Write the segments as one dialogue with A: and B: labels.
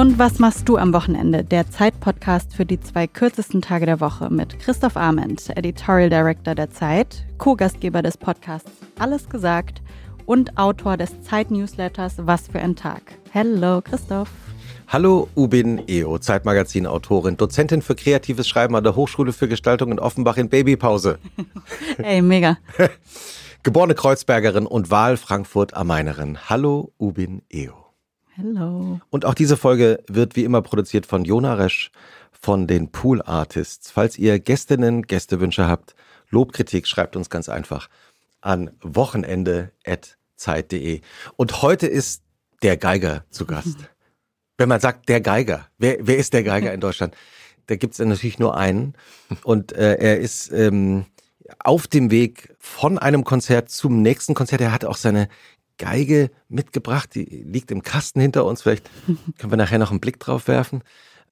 A: Und was machst du am Wochenende? Der Zeit-Podcast für die zwei kürzesten Tage der Woche mit Christoph Arment, Editorial Director der Zeit, Co-Gastgeber des Podcasts Alles gesagt und Autor des Zeit-Newsletters Was für ein Tag. Hello, Christoph.
B: Hallo, Ubin Eo, Zeitmagazin-Autorin, Dozentin für kreatives Schreiben an der Hochschule für Gestaltung in Offenbach in Babypause.
A: Ey, mega.
B: Geborene Kreuzbergerin und Wahl Frankfurt am Mainerin. Hallo, Ubin Eo.
A: Hello.
B: Und auch diese Folge wird wie immer produziert von Jona Resch von den Pool Artists. Falls ihr Gästinnen, Gästewünsche habt, Lobkritik, schreibt uns ganz einfach an wochenende.zeit.de. Und heute ist der Geiger zu Gast. Wenn man sagt, der Geiger, wer, wer ist der Geiger in Deutschland? Da gibt es natürlich nur einen. Und äh, er ist ähm, auf dem Weg von einem Konzert zum nächsten Konzert. Er hat auch seine Geige mitgebracht, die liegt im Kasten hinter uns. Vielleicht können wir nachher noch einen Blick drauf werfen.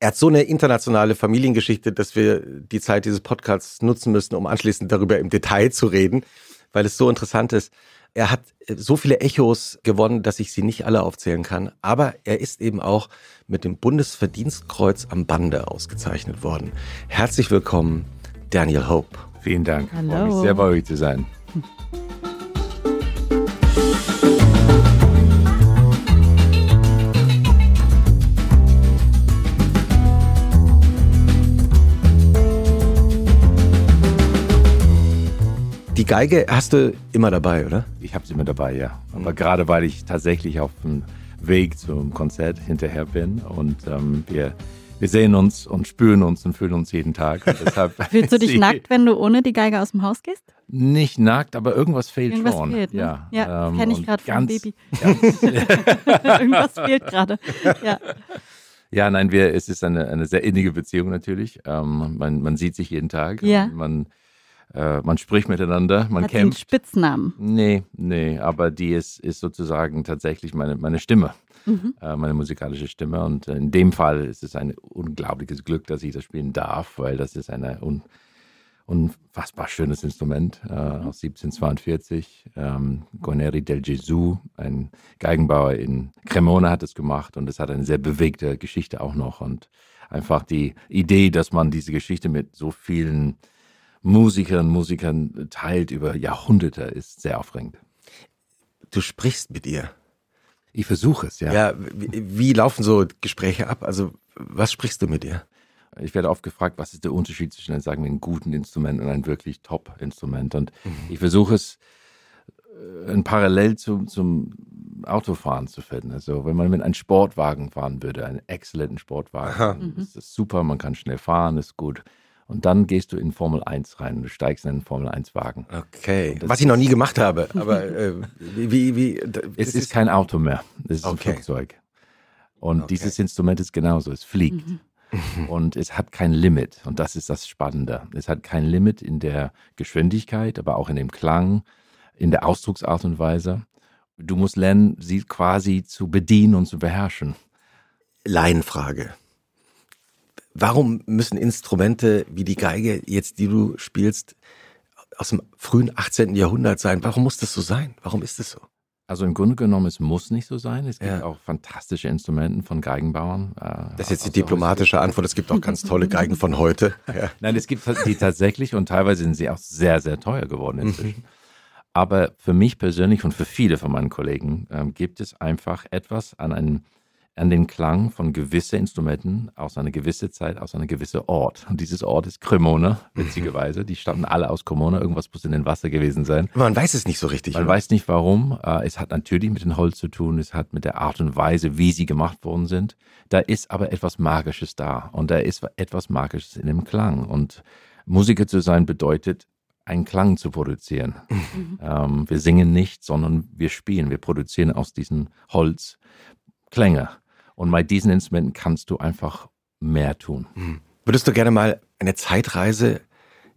B: Er hat so eine internationale Familiengeschichte, dass wir die Zeit dieses Podcasts nutzen müssen, um anschließend darüber im Detail zu reden, weil es so interessant ist. Er hat so viele Echos gewonnen, dass ich sie nicht alle aufzählen kann. Aber er ist eben auch mit dem Bundesverdienstkreuz am Bande ausgezeichnet worden. Herzlich willkommen, Daniel Hope.
C: Vielen Dank.
A: Hallo.
C: Freue mich sehr bei euch zu sein.
B: Die Geige hast du immer dabei, oder?
C: Ich habe sie immer dabei, ja. Aber gerade weil ich tatsächlich auf dem Weg zum Konzert hinterher bin und ähm, wir, wir sehen uns und spüren uns und fühlen uns jeden Tag.
A: Fühlst du dich nackt, wenn du ohne die Geige aus dem Haus gehst?
C: Nicht nackt, aber irgendwas fehlt
A: Irgendwas
C: schon.
A: fehlt, ne?
C: Ja,
A: ja
C: ähm,
A: kenne ich gerade vom Baby. Irgendwas fehlt gerade. Ja.
C: Ja, nein, wir, es ist eine, eine sehr innige Beziehung natürlich. Ähm, man, man sieht sich jeden Tag.
A: Ja.
C: und Man, äh, man spricht miteinander, man
A: Hat
C: kämpft.
A: Spitznamen.
C: Nee, nee, aber die ist, ist sozusagen tatsächlich meine, meine Stimme,
A: Mhm.
C: äh, meine musikalische Stimme. Und in dem Fall ist es ein unglaubliches Glück, dass ich das spielen darf, weil das ist ein un, unfassbar schönes Instrument äh, aus 1742. Ähm, Guarneri del Gesù, ein Geigenbauer in Cremona, hat es gemacht und es hat eine sehr bewegte Geschichte auch noch. Und einfach die Idee, dass man diese Geschichte mit so vielen Musikerinnen und Musikern teilt über Jahrhunderte, ist sehr aufregend.
B: Du sprichst mit ihr.
C: Ich versuche es, ja.
B: Ja, wie, wie laufen so Gespräche ab? Also, was sprichst du mit ihr?
C: Ich werde oft gefragt, was ist der Unterschied zwischen, sagen wir, einem guten Instrument und einem wirklich Top-Instrument. Und ich versuche es äh, ein Parallel zum, zum Autofahren zu finden. Also wenn man mit einem Sportwagen fahren würde, einen exzellenten Sportwagen, ist das super, man kann schnell fahren, ist gut. Und dann gehst du in Formel 1 rein und du steigst in einen Formel 1 Wagen.
B: Okay.
C: Das
B: Was ich noch nie gemacht habe, aber äh, wie, wie,
C: Es
B: das
C: ist kein Auto mehr, es ist
B: Okay.
C: ein Flugzeug. Und
B: Okay.
C: dieses Instrument ist genauso, es fliegt. Und es hat kein Limit. Und das ist das Spannende. Es hat kein Limit in der Geschwindigkeit, aber auch in dem Klang, in der Ausdrucksart und Weise. Du musst lernen, sie quasi zu bedienen und zu beherrschen.
B: Laienfrage. Warum müssen Instrumente wie die Geige, jetzt die du spielst, aus dem frühen 18. Jahrhundert sein? Warum muss das so sein? Warum ist das so?
C: Also im Grunde genommen, es muss nicht so sein. Es gibt
B: Ja.
C: auch fantastische Instrumenten von Geigenbauern. äh,
B: Das ist jetzt die diplomatische Antwort. Es gibt auch ganz tolle Geigen von heute. Ja.
C: Nein, es gibt die tatsächlich und teilweise sind sie auch sehr, sehr teuer geworden inzwischen. Aber für mich persönlich und für viele von meinen Kollegen ähm, gibt es einfach etwas an, einen, an den Klang von gewissen Instrumenten aus einer gewissen Zeit, aus einem gewissen Ort. Und dieses Ort ist Cremona, witzigerweise. Die stammen alle aus Cremona. Irgendwas muss in den Wasser gewesen sein.
B: Man weiß es nicht so richtig.
C: Man
B: oder?
C: weiß nicht warum. Äh, Es hat natürlich mit dem Holz zu tun, es hat mit der Art und Weise, wie sie gemacht worden sind. Da ist aber etwas Magisches da und da ist etwas Magisches in dem Klang. Und Musiker zu sein bedeutet, einen Klang zu produzieren. Ähm, wir singen nicht, sondern wir spielen. Wir produzieren aus diesem Holz Klänge. Und bei diesen Instrumenten kannst du einfach mehr tun.
B: Würdest du gerne mal eine Zeitreise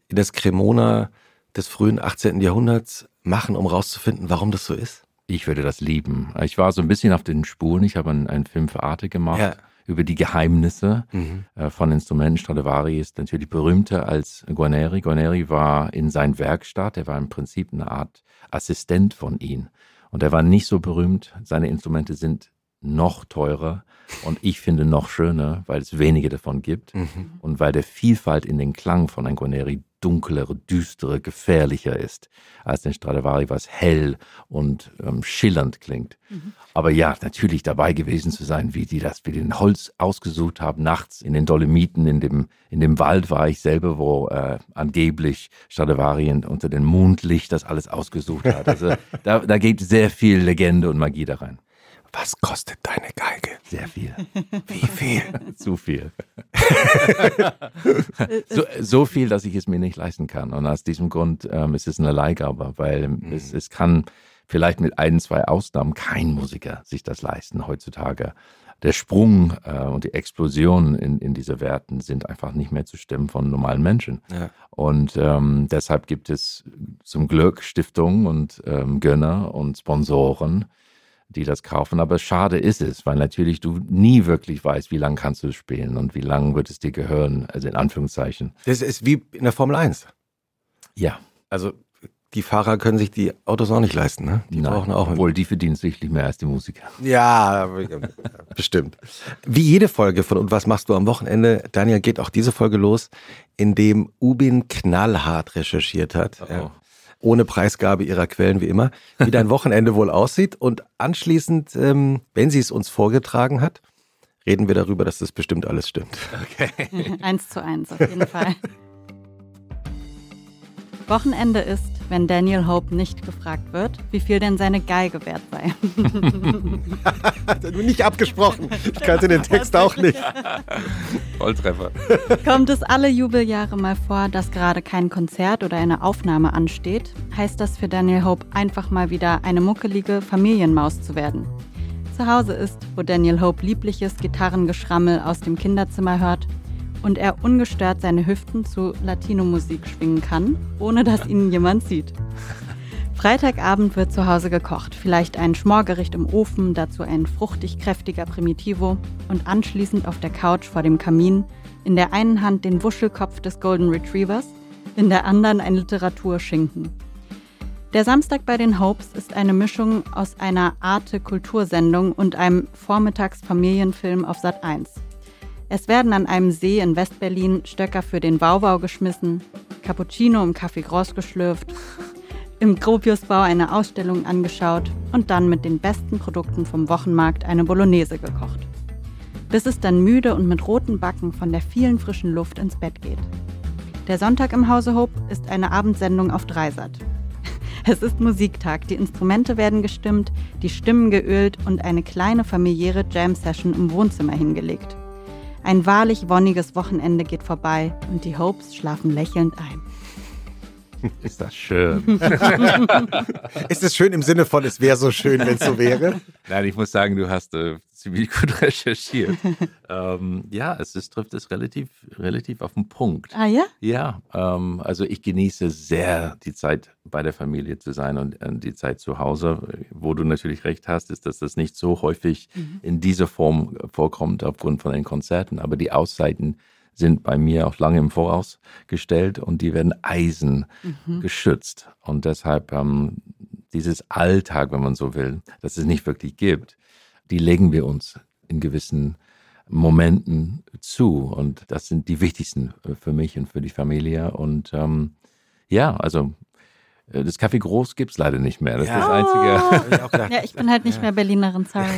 B: in das Cremona des frühen 18. Jahrhunderts machen, um rauszufinden, warum das so ist?
C: Ich würde das lieben. Ich war so ein bisschen auf den Spuren. Ich habe einen, einen Film für Arte gemacht
B: Ja.
C: über die Geheimnisse
B: Mhm.
C: äh, von Instrumenten. Stradivari ist natürlich berühmter als Guarneri. Guarneri war in sein Werkstatt. Er war im Prinzip eine Art Assistent von ihm. Und er war nicht so berühmt. Seine Instrumente sind noch teurer und ich finde noch schöner, weil es wenige davon gibt
B: Mhm.
C: und weil der Vielfalt in den Klang von ein Guarneri dunklere, düstere, gefährlicher ist als den Stradivari, was hell und ähm, schillernd klingt. Aber ja, natürlich dabei gewesen zu sein, wie die das, wie die den Holz ausgesucht haben, nachts in den Dolomiten, in dem, in dem Wald war ich selber, wo äh, angeblich Stradivari unter dem Mondlicht das alles ausgesucht hat. Also da, da geht sehr viel Legende und Magie da rein.
B: Was kostet deine Geige?
C: Sehr viel.
B: Wie viel?
C: Zu viel. so, so viel, dass ich es mir nicht leisten kann. Und aus diesem Grund ähm, ist es eine Leihgabe, weil es, es kann vielleicht mit ein, zwei Ausnahmen kein Musiker sich das leisten heutzutage. Der Sprung äh, und die Explosion in, in diese Werten sind einfach nicht mehr zu stemmen von normalen Menschen.
B: Ja.
C: Und ähm, deshalb gibt es zum Glück Stiftungen und ähm, Gönner und Sponsoren, die das kaufen. Aber schade ist es, weil natürlich du nie wirklich weißt, wie lange kannst du es spielen und wie lange wird es dir gehören, also in Anführungszeichen.
B: Das ist wie in der Formel 1.
C: Ja,
B: Also die Fahrer können sich die Autos auch nicht leisten, ne? Die
C: nein,
B: brauchen auch
C: obwohl die verdienen sichtlich mehr als die Musiker.
B: Ja, bestimmt. Wie jede Folge von Und was machst du am Wochenende, Daniel, geht auch diese Folge los, indem Ubin knallhart recherchiert hat.
C: Oh.
B: Ohne Preisgabe ihrer Quellen wie immer, wie dein Wochenende wohl aussieht. Und anschließend, ähm, wenn sie es uns vorgetragen hat, reden wir darüber, dass das bestimmt alles stimmt.
A: eins zu eins, auf jeden Fall. Wochenende ist, wenn Daniel Hope nicht gefragt wird, wie viel denn seine Geige wert sei.
B: Hat er nur nicht abgesprochen. Ich kannte den Text auch nicht.
C: Volltreffer.
A: Kommt es alle Jubeljahre mal vor, dass gerade kein Konzert oder eine Aufnahme ansteht, heißt das für Daniel Hope einfach mal wieder eine muckelige Familienmaus zu werden. Zu Hause ist, wo Daniel Hope liebliches Gitarrengeschrammel aus dem Kinderzimmer hört und er ungestört seine Hüften zu Latino-Musik schwingen kann, ohne dass ihn jemand sieht. Freitagabend wird zu Hause gekocht, vielleicht ein Schmorgericht im Ofen, dazu ein fruchtig kräftiger Primitivo und anschließend auf der Couch vor dem Kamin, in der einen Hand den Wuschelkopf des Golden Retrievers, in der anderen ein Literaturschinken. Der Samstag bei den Hopes ist eine Mischung aus einer Arte-Kultursendung und einem Vormittagsfamilienfilm auf Sat 1. Es werden an einem See in Westberlin Stöcker für den Wauwau geschmissen, Cappuccino im Café Gross geschlürft, im Gropiusbau eine Ausstellung angeschaut und dann mit den besten Produkten vom Wochenmarkt eine Bolognese gekocht. Bis es dann müde und mit roten Backen von der vielen frischen Luft ins Bett geht. Der Sonntag im Hause Hope ist eine Abendsendung auf Dreisat. Es ist Musiktag, die Instrumente werden gestimmt, die Stimmen geölt und eine kleine familiäre Jam-Session im Wohnzimmer hingelegt. Ein wahrlich wonniges Wochenende geht vorbei und die Hopes schlafen lächelnd ein.
C: Ist das schön.
B: Ist es schön im Sinne von, es wäre so schön, wenn es so wäre?
C: Nein, ich muss sagen, du hast äh, ziemlich gut recherchiert. ähm, ja, es ist, trifft es relativ, relativ auf den Punkt.
A: Ah ja?
C: Ja, ähm, also ich genieße sehr die Zeit bei der Familie zu sein und äh, die Zeit zu Hause. Wo du natürlich recht hast, ist, dass das nicht so häufig in dieser Form vorkommt aufgrund von den Konzerten. Aber die Auszeiten sind bei mir auch lange im Voraus gestellt und die werden Eisen geschützt. Und deshalb ähm, dieses Alltag, wenn man so will, dass es nicht wirklich gibt, die legen wir uns in gewissen Momenten zu. Und das sind die wichtigsten äh, für mich und für die Familie. Und ähm, ja, also das Café Groß gibt es leider nicht mehr. Das
B: Ja.
C: ist das Einzige.
B: Gedacht.
A: Ja, ich bin halt nicht mehr Berlinerin, sorry.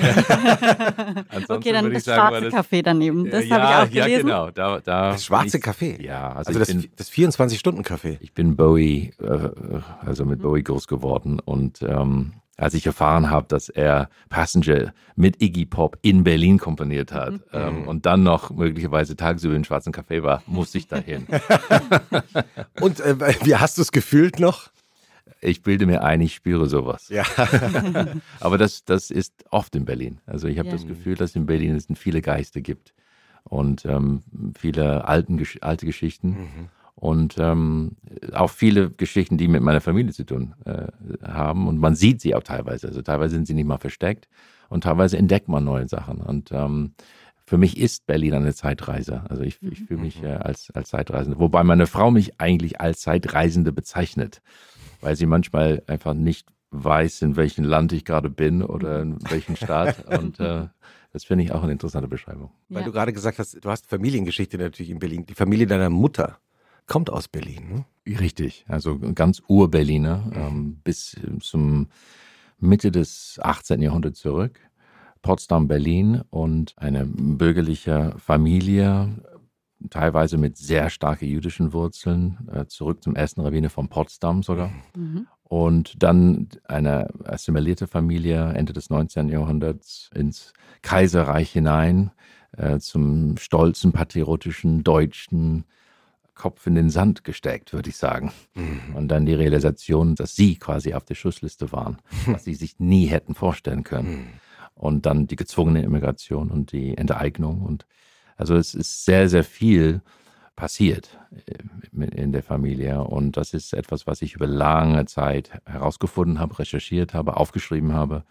C: Ansonsten
A: okay, dann das
C: sagen,
A: schwarze Café daneben. Das
C: ja,
A: habe ich auch
C: Ja,
A: gelesen.
C: genau. Da, da
B: Das schwarze
C: ich-
B: Café.
C: Ja, also,
B: Also das,
C: bin,
B: das 24-Stunden-Café.
C: ich bin Bowie, äh, also mit Bowie groß geworden und ähm, als ich erfahren habe, dass er Passenger mit Iggy Pop in Berlin komponiert hat ähm, und dann noch möglicherweise tagsüber im Schwarzen Café war, musste ich dahin.
B: Und äh, wie hast du es gefühlt noch?
C: Ich bilde mir ein, ich spüre sowas.
B: Ja.
C: Aber das, das ist oft in Berlin. Also ich habe
A: Ja.
C: das Gefühl, dass in Berlin es viele Geister gibt und ähm, viele alten, alte Geschichten und ähm, auch viele Geschichten, die mit meiner Familie zu tun äh, haben. Und man sieht sie auch teilweise. Also teilweise sind sie nicht mal versteckt und teilweise entdeckt man neue Sachen. Und ähm, für mich ist Berlin eine Zeitreise. Also ich, ich fühle mich äh, als, als Zeitreisende. Wobei meine Frau mich eigentlich als Zeitreisende bezeichnet, weil sie manchmal einfach nicht weiß, in welchem Land ich gerade bin oder in welchem Staat. Und äh, das finde ich auch eine interessante Beschreibung.
B: Weil
A: Ja.
B: du gerade gesagt hast, du hast Familiengeschichte natürlich in Berlin. Die Familie deiner Mutter kommt aus Berlin. Ne?
C: Richtig, also ganz Ur-Berliner ähm, bis zum Mitte des 18. Jahrhunderts zurück. Potsdam, Berlin und eine bürgerliche Familie, teilweise mit sehr starken jüdischen Wurzeln, äh, zurück zum ersten Rabbiner von Potsdam sogar.
A: Mhm.
C: Und dann eine assimilierte Familie Ende des 19. Jahrhunderts ins Kaiserreich hinein, äh, zum stolzen, patriotischen, deutschen Kopf in den Sand gesteckt, würde ich sagen. Und dann die Realisation, dass sie quasi auf der Schussliste waren, was sie sich nie hätten vorstellen können. Und dann die gezwungene Immigration und die Enteignung. Und also es ist sehr, sehr viel passiert äh, in der Familie. Und das ist etwas, was ich über lange Zeit herausgefunden habe, recherchiert habe, aufgeschrieben habe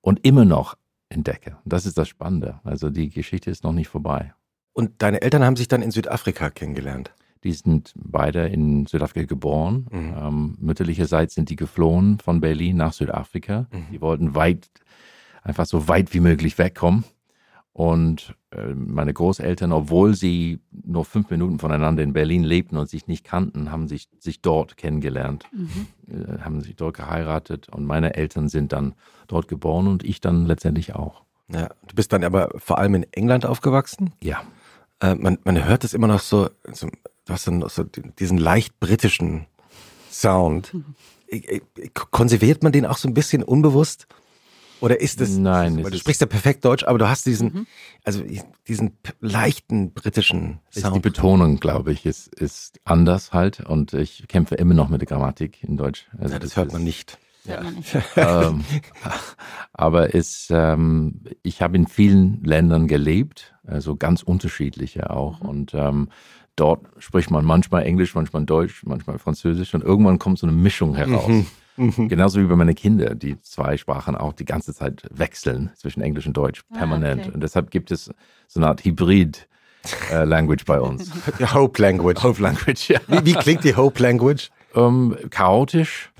C: und immer noch entdecke. Und das ist das Spannende. Also die Geschichte ist noch nicht vorbei.
B: Und deine Eltern haben sich dann in Südafrika kennengelernt.
C: Die sind beide in Südafrika geboren.
B: Mhm.
C: Ähm, mütterlicherseits sind die geflohen von Berlin nach Südafrika.
B: Mhm.
C: Die wollten weit, einfach so weit wie möglich wegkommen. Und äh, meine Großeltern, obwohl sie nur fünf Minuten voneinander in Berlin lebten und sich nicht kannten, haben sich, sich dort kennengelernt,
A: Mhm.
C: äh, haben sich dort geheiratet. Und meine Eltern sind dann dort geboren und ich dann letztendlich auch.
B: Ja, du bist dann aber vor allem in England aufgewachsen.
C: Ja.
B: Äh, man, man hört es immer noch so, so du hast dann noch so diesen leicht britischen Sound. Äh, äh, Konserviert man den auch so ein bisschen unbewusst? Oder ist es,
C: Nein,
B: weil du sprichst ja perfekt Deutsch, aber du hast diesen,
A: Mhm.
B: also diesen leichten britischen
C: Ist die
B: Sound.
C: Betonung, glaube ich, ist, ist anders halt. Und ich kämpfe immer noch mit der Grammatik in Deutsch. Also
B: Ja, das hört
C: ist-
B: man nicht.
A: Hört man nicht.
C: ähm, aber es, ähm, ich habe in vielen Ländern gelebt, also ganz unterschiedliche auch. Und ähm, dort spricht man manchmal Englisch, manchmal Deutsch, manchmal Französisch und irgendwann kommt so eine Mischung heraus. Genauso wie bei meinen Kindern, die zwei Sprachen auch die ganze Zeit wechseln zwischen Englisch und Deutsch,
A: Ah,
C: permanent.
A: okay.
C: Und deshalb gibt es so eine Art Hybrid-Language bei uns.
B: Die Hope Language.
C: Hope Language, ja.
B: Wie, wie klingt die Hope Language?
C: Ähm, chaotisch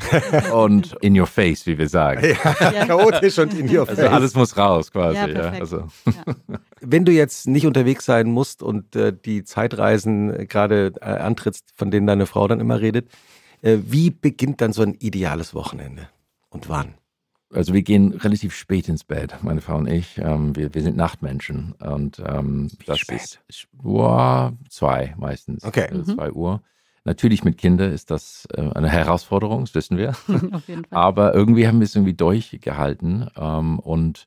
C: und in your face, wie wir sagen.
B: Ja, chaotisch und in your
C: Also
B: face.
C: alles muss raus quasi.
A: Ja,
C: also.
B: Wenn du jetzt nicht unterwegs sein musst und äh, die Zeitreisen äh, gerade äh, antrittst, von denen deine Frau dann immer redet, äh, wie beginnt dann so ein ideales Wochenende? Und wann?
C: also wir gehen relativ spät ins Bett, meine Frau und ich. Ähm, wir, wir sind Nachtmenschen und ähm, das
B: spät?
C: ist boah, zwei meistens.
B: Okay.
C: Also zwei Uhr. Natürlich mit Kindern ist das äh, eine Herausforderung, das wissen wir.
A: Auf jeden Fall.
C: aber irgendwie haben wir es irgendwie durchgehalten ähm, und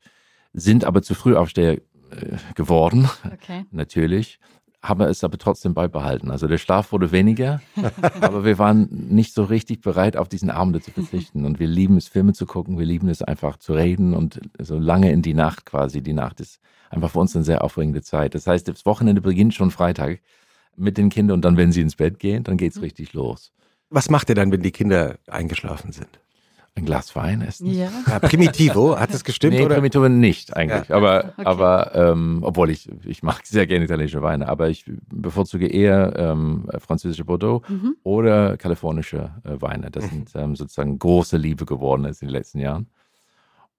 C: sind aber zu früh Aufsteher äh, geworden,
A: Okay.
C: natürlich. Haben es aber trotzdem beibehalten. Also der Schlaf wurde weniger, aber wir waren nicht so richtig bereit, auf diesen Abende zu verzichten. Und wir lieben es, Filme zu gucken, wir lieben es einfach zu reden und so lange in die Nacht quasi. Die Nacht ist einfach für uns eine sehr aufregende Zeit. Das heißt, das Wochenende beginnt schon Freitag mit den Kindern und dann, wenn sie ins Bett gehen, dann geht's richtig los.
B: Was macht ihr dann, wenn die Kinder eingeschlafen sind?
C: Ein Glas Wein essen.
A: Ja.
B: Ja, Primitivo, hat das gestimmt?
C: nee,
B: oder?
C: Primitivo nicht eigentlich. Aber,
A: Okay.
C: aber ähm, obwohl ich, ich mag sehr gerne italienische Weine, aber ich bevorzuge eher ähm, französische Bordeaux
A: Mhm.
C: oder kalifornische äh, Weine. Das sind ähm, sozusagen große Liebe geworden ist in den letzten Jahren.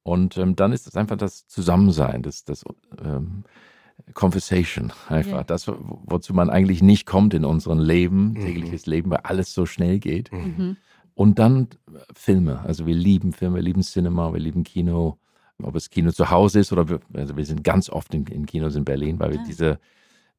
C: Und ähm, dann ist es einfach das Zusammensein, das, das ähm, Conversation einfach.
A: Ja.
C: Das, wo- wozu man eigentlich nicht kommt in unserem Leben,
B: Mhm.
C: tägliches Leben, weil alles so schnell geht.
A: Mhm.
C: Und dann äh, Filme. Also wir lieben Filme, wir lieben Cinema, wir lieben Kino. Ob es Kino zu Hause ist oder wir, also wir sind ganz oft in, in Kinos in Berlin, weil wir
A: Ah.
C: diese,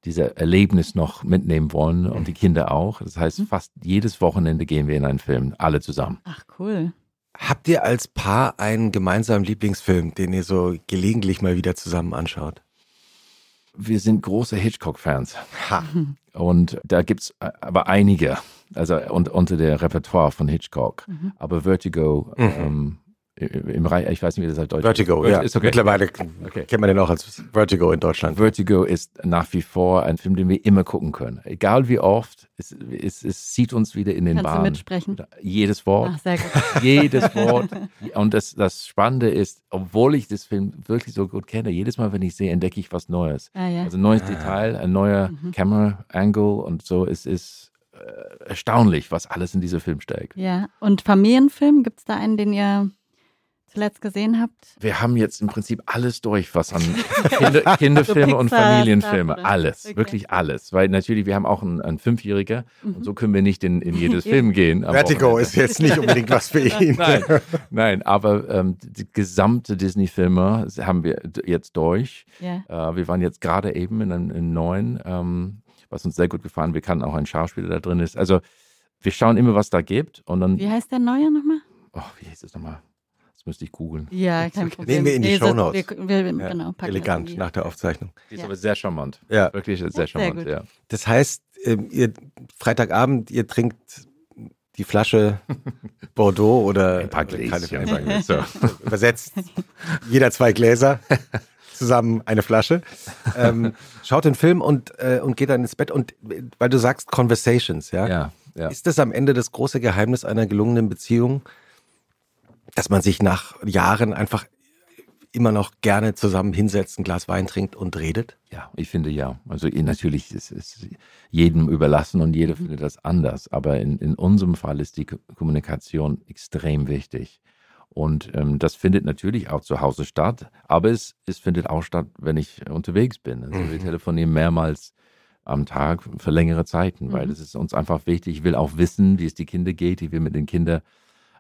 C: diese Erlebnis noch mitnehmen wollen und die Kinder auch. Das heißt,
A: Mhm.
C: fast jedes Wochenende gehen wir in einen Film, alle zusammen.
A: Ach, cool.
B: Habt ihr als Paar einen gemeinsamen Lieblingsfilm, den ihr so gelegentlich mal wieder zusammen anschaut?
C: Wir sind große Hitchcock-Fans.
B: Ha.
C: Und da gibt es aber einige, also und, unter der Repertoire von Hitchcock.
A: Mhm.
C: Aber Vertigo,
B: Mhm.
C: ähm, im Reich, ich weiß nicht, wie das auf Deutsch
B: Vertigo, ja.
C: Ist okay.
B: Mittlerweile
C: Okay.
B: kennt man den auch als Vertigo in Deutschland.
C: Vertigo ist nach wie vor ein Film, den wir immer gucken können. Egal wie oft, es, es, es zieht uns wieder in den
A: Kannst du
C: Bahn.
A: mitsprechen?
C: Jedes Wort,
A: Ach, sehr gut.
C: jedes Wort. Und das, das Spannende ist, obwohl ich das Film wirklich so gut kenne, jedes Mal, wenn ich sehe, entdecke ich was Neues.
A: Ah, ja.
C: Also ein neues Detail, ein neuer
A: Mhm.
C: Camera Angle und so. Es ist erstaunlich, was alles in diesem Film steckt.
A: Ja. Und Familienfilm, gibt es da einen, den ihr zuletzt gesehen habt?
C: Wir haben jetzt im Prinzip alles durch, was an Kinder, Kinderfilme
A: So
C: und
A: Pixar,
C: Familienfilme, alles,
A: Okay.
C: wirklich alles. Weil natürlich, wir haben auch einen, einen Fünfjähriger
A: Mhm.
C: und so können wir nicht in, in jedes Film gehen.
B: Vertigo
C: Wochenende.
B: ist jetzt nicht unbedingt was für ihn.
C: Nein, nein, aber ähm, die gesamte Disney-Filme haben wir jetzt durch.
A: Ja.
C: Äh, wir waren jetzt gerade eben in einem in neuen, ähm, was uns sehr gut gefallen. Wir kannten auch einen Schauspieler, der drin ist. Also wir schauen immer, was da gibt und dann,
A: Wie heißt der neue nochmal?
C: oh, wie hieß es nochmal? Das müsste ich googeln.
A: Ja, kein Problem.
B: Nehmen wir in die
A: so-
B: Shownotes.
A: Wir, wir,
B: Ja,
A: genau,
B: Elegant
A: das
B: nach der Aufzeichnung.
C: Die ist
A: Ja.
C: aber sehr charmant.
B: Ja.
C: Wirklich sehr
A: sehr
C: charmant, ja.
B: Das heißt, ähm, ihr Freitagabend, ihr trinkt die Flasche Bordeaux oder
C: Ein paar Gläschen,
B: keine-
C: so.
B: übersetzt jeder zwei Gläser zusammen eine Flasche ähm, schaut den Film und äh, und geht dann ins Bett und äh, weil du sagst Conversations ja,
C: Ja, ja.
B: ist das am Ende das große Geheimnis einer gelungenen Beziehung dass man sich nach Jahren einfach immer noch gerne zusammen hinsetzt ein Glas Wein trinkt und redet
C: Ja, ich finde ja. Also eh, natürlich ist es jedem überlassen und jeder findet das anders. Aber in, in unserem Fall ist die Ko- Kommunikation extrem wichtig. Und ähm, das findet natürlich auch zu Hause statt, aber es, es findet auch statt, wenn ich unterwegs bin. Also wir
B: Mhm.
C: telefonieren mehrmals am Tag für längere Zeiten, weil
A: Mhm.
C: es ist uns einfach wichtig. Ich will auch wissen, wie es die Kinder geht. Ich will mit den Kindern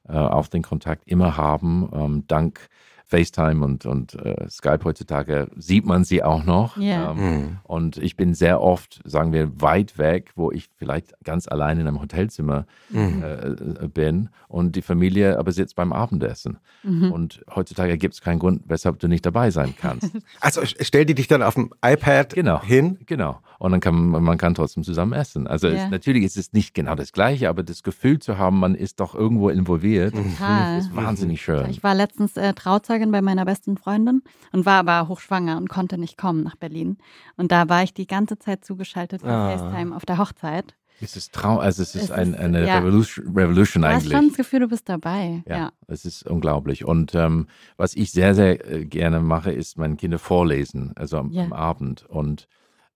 C: äh, auch den Kontakt immer haben. Ähm, dank FaceTime und, und äh, Skype heutzutage sieht man sie auch noch.
A: Ja.
C: Ähm, und ich bin sehr oft, sagen wir, weit weg, wo ich vielleicht ganz allein in einem Hotelzimmer
B: Mhm.
C: äh, bin und die Familie aber sitzt beim Abendessen.
A: Mhm.
C: Und heutzutage gibt es keinen Grund, weshalb du nicht dabei sein kannst.
B: also stell die dich dann auf dem iPad
C: Genau.
B: hin
C: Genau. Und dann kann man, man kann trotzdem zusammen essen. Also
A: Ja.
C: es, natürlich ist es nicht genau das Gleiche, aber das Gefühl zu haben, man ist doch irgendwo involviert,
A: Total.
C: ist wahnsinnig schön.
A: Ich war letztens äh, Trauzeugin bei meiner besten Freundin und war aber hochschwanger und konnte nicht kommen nach Berlin. Und da war ich die ganze Zeit zugeschaltet per
B: Ah.
A: FaceTime auf der Hochzeit.
C: Es ist Trau also es ist,
A: Es
C: ein,
A: ist,
C: eine
A: ja.
C: Revolution, Revolution
A: Du hast
C: eigentlich.
A: schon das Gefühl, du bist dabei.
C: Ja,
A: Ja.
C: es ist unglaublich. Und ähm, was ich sehr, sehr äh, gerne mache, ist meinen Kindern vorlesen, also am,
A: Ja.
C: am Abend. Und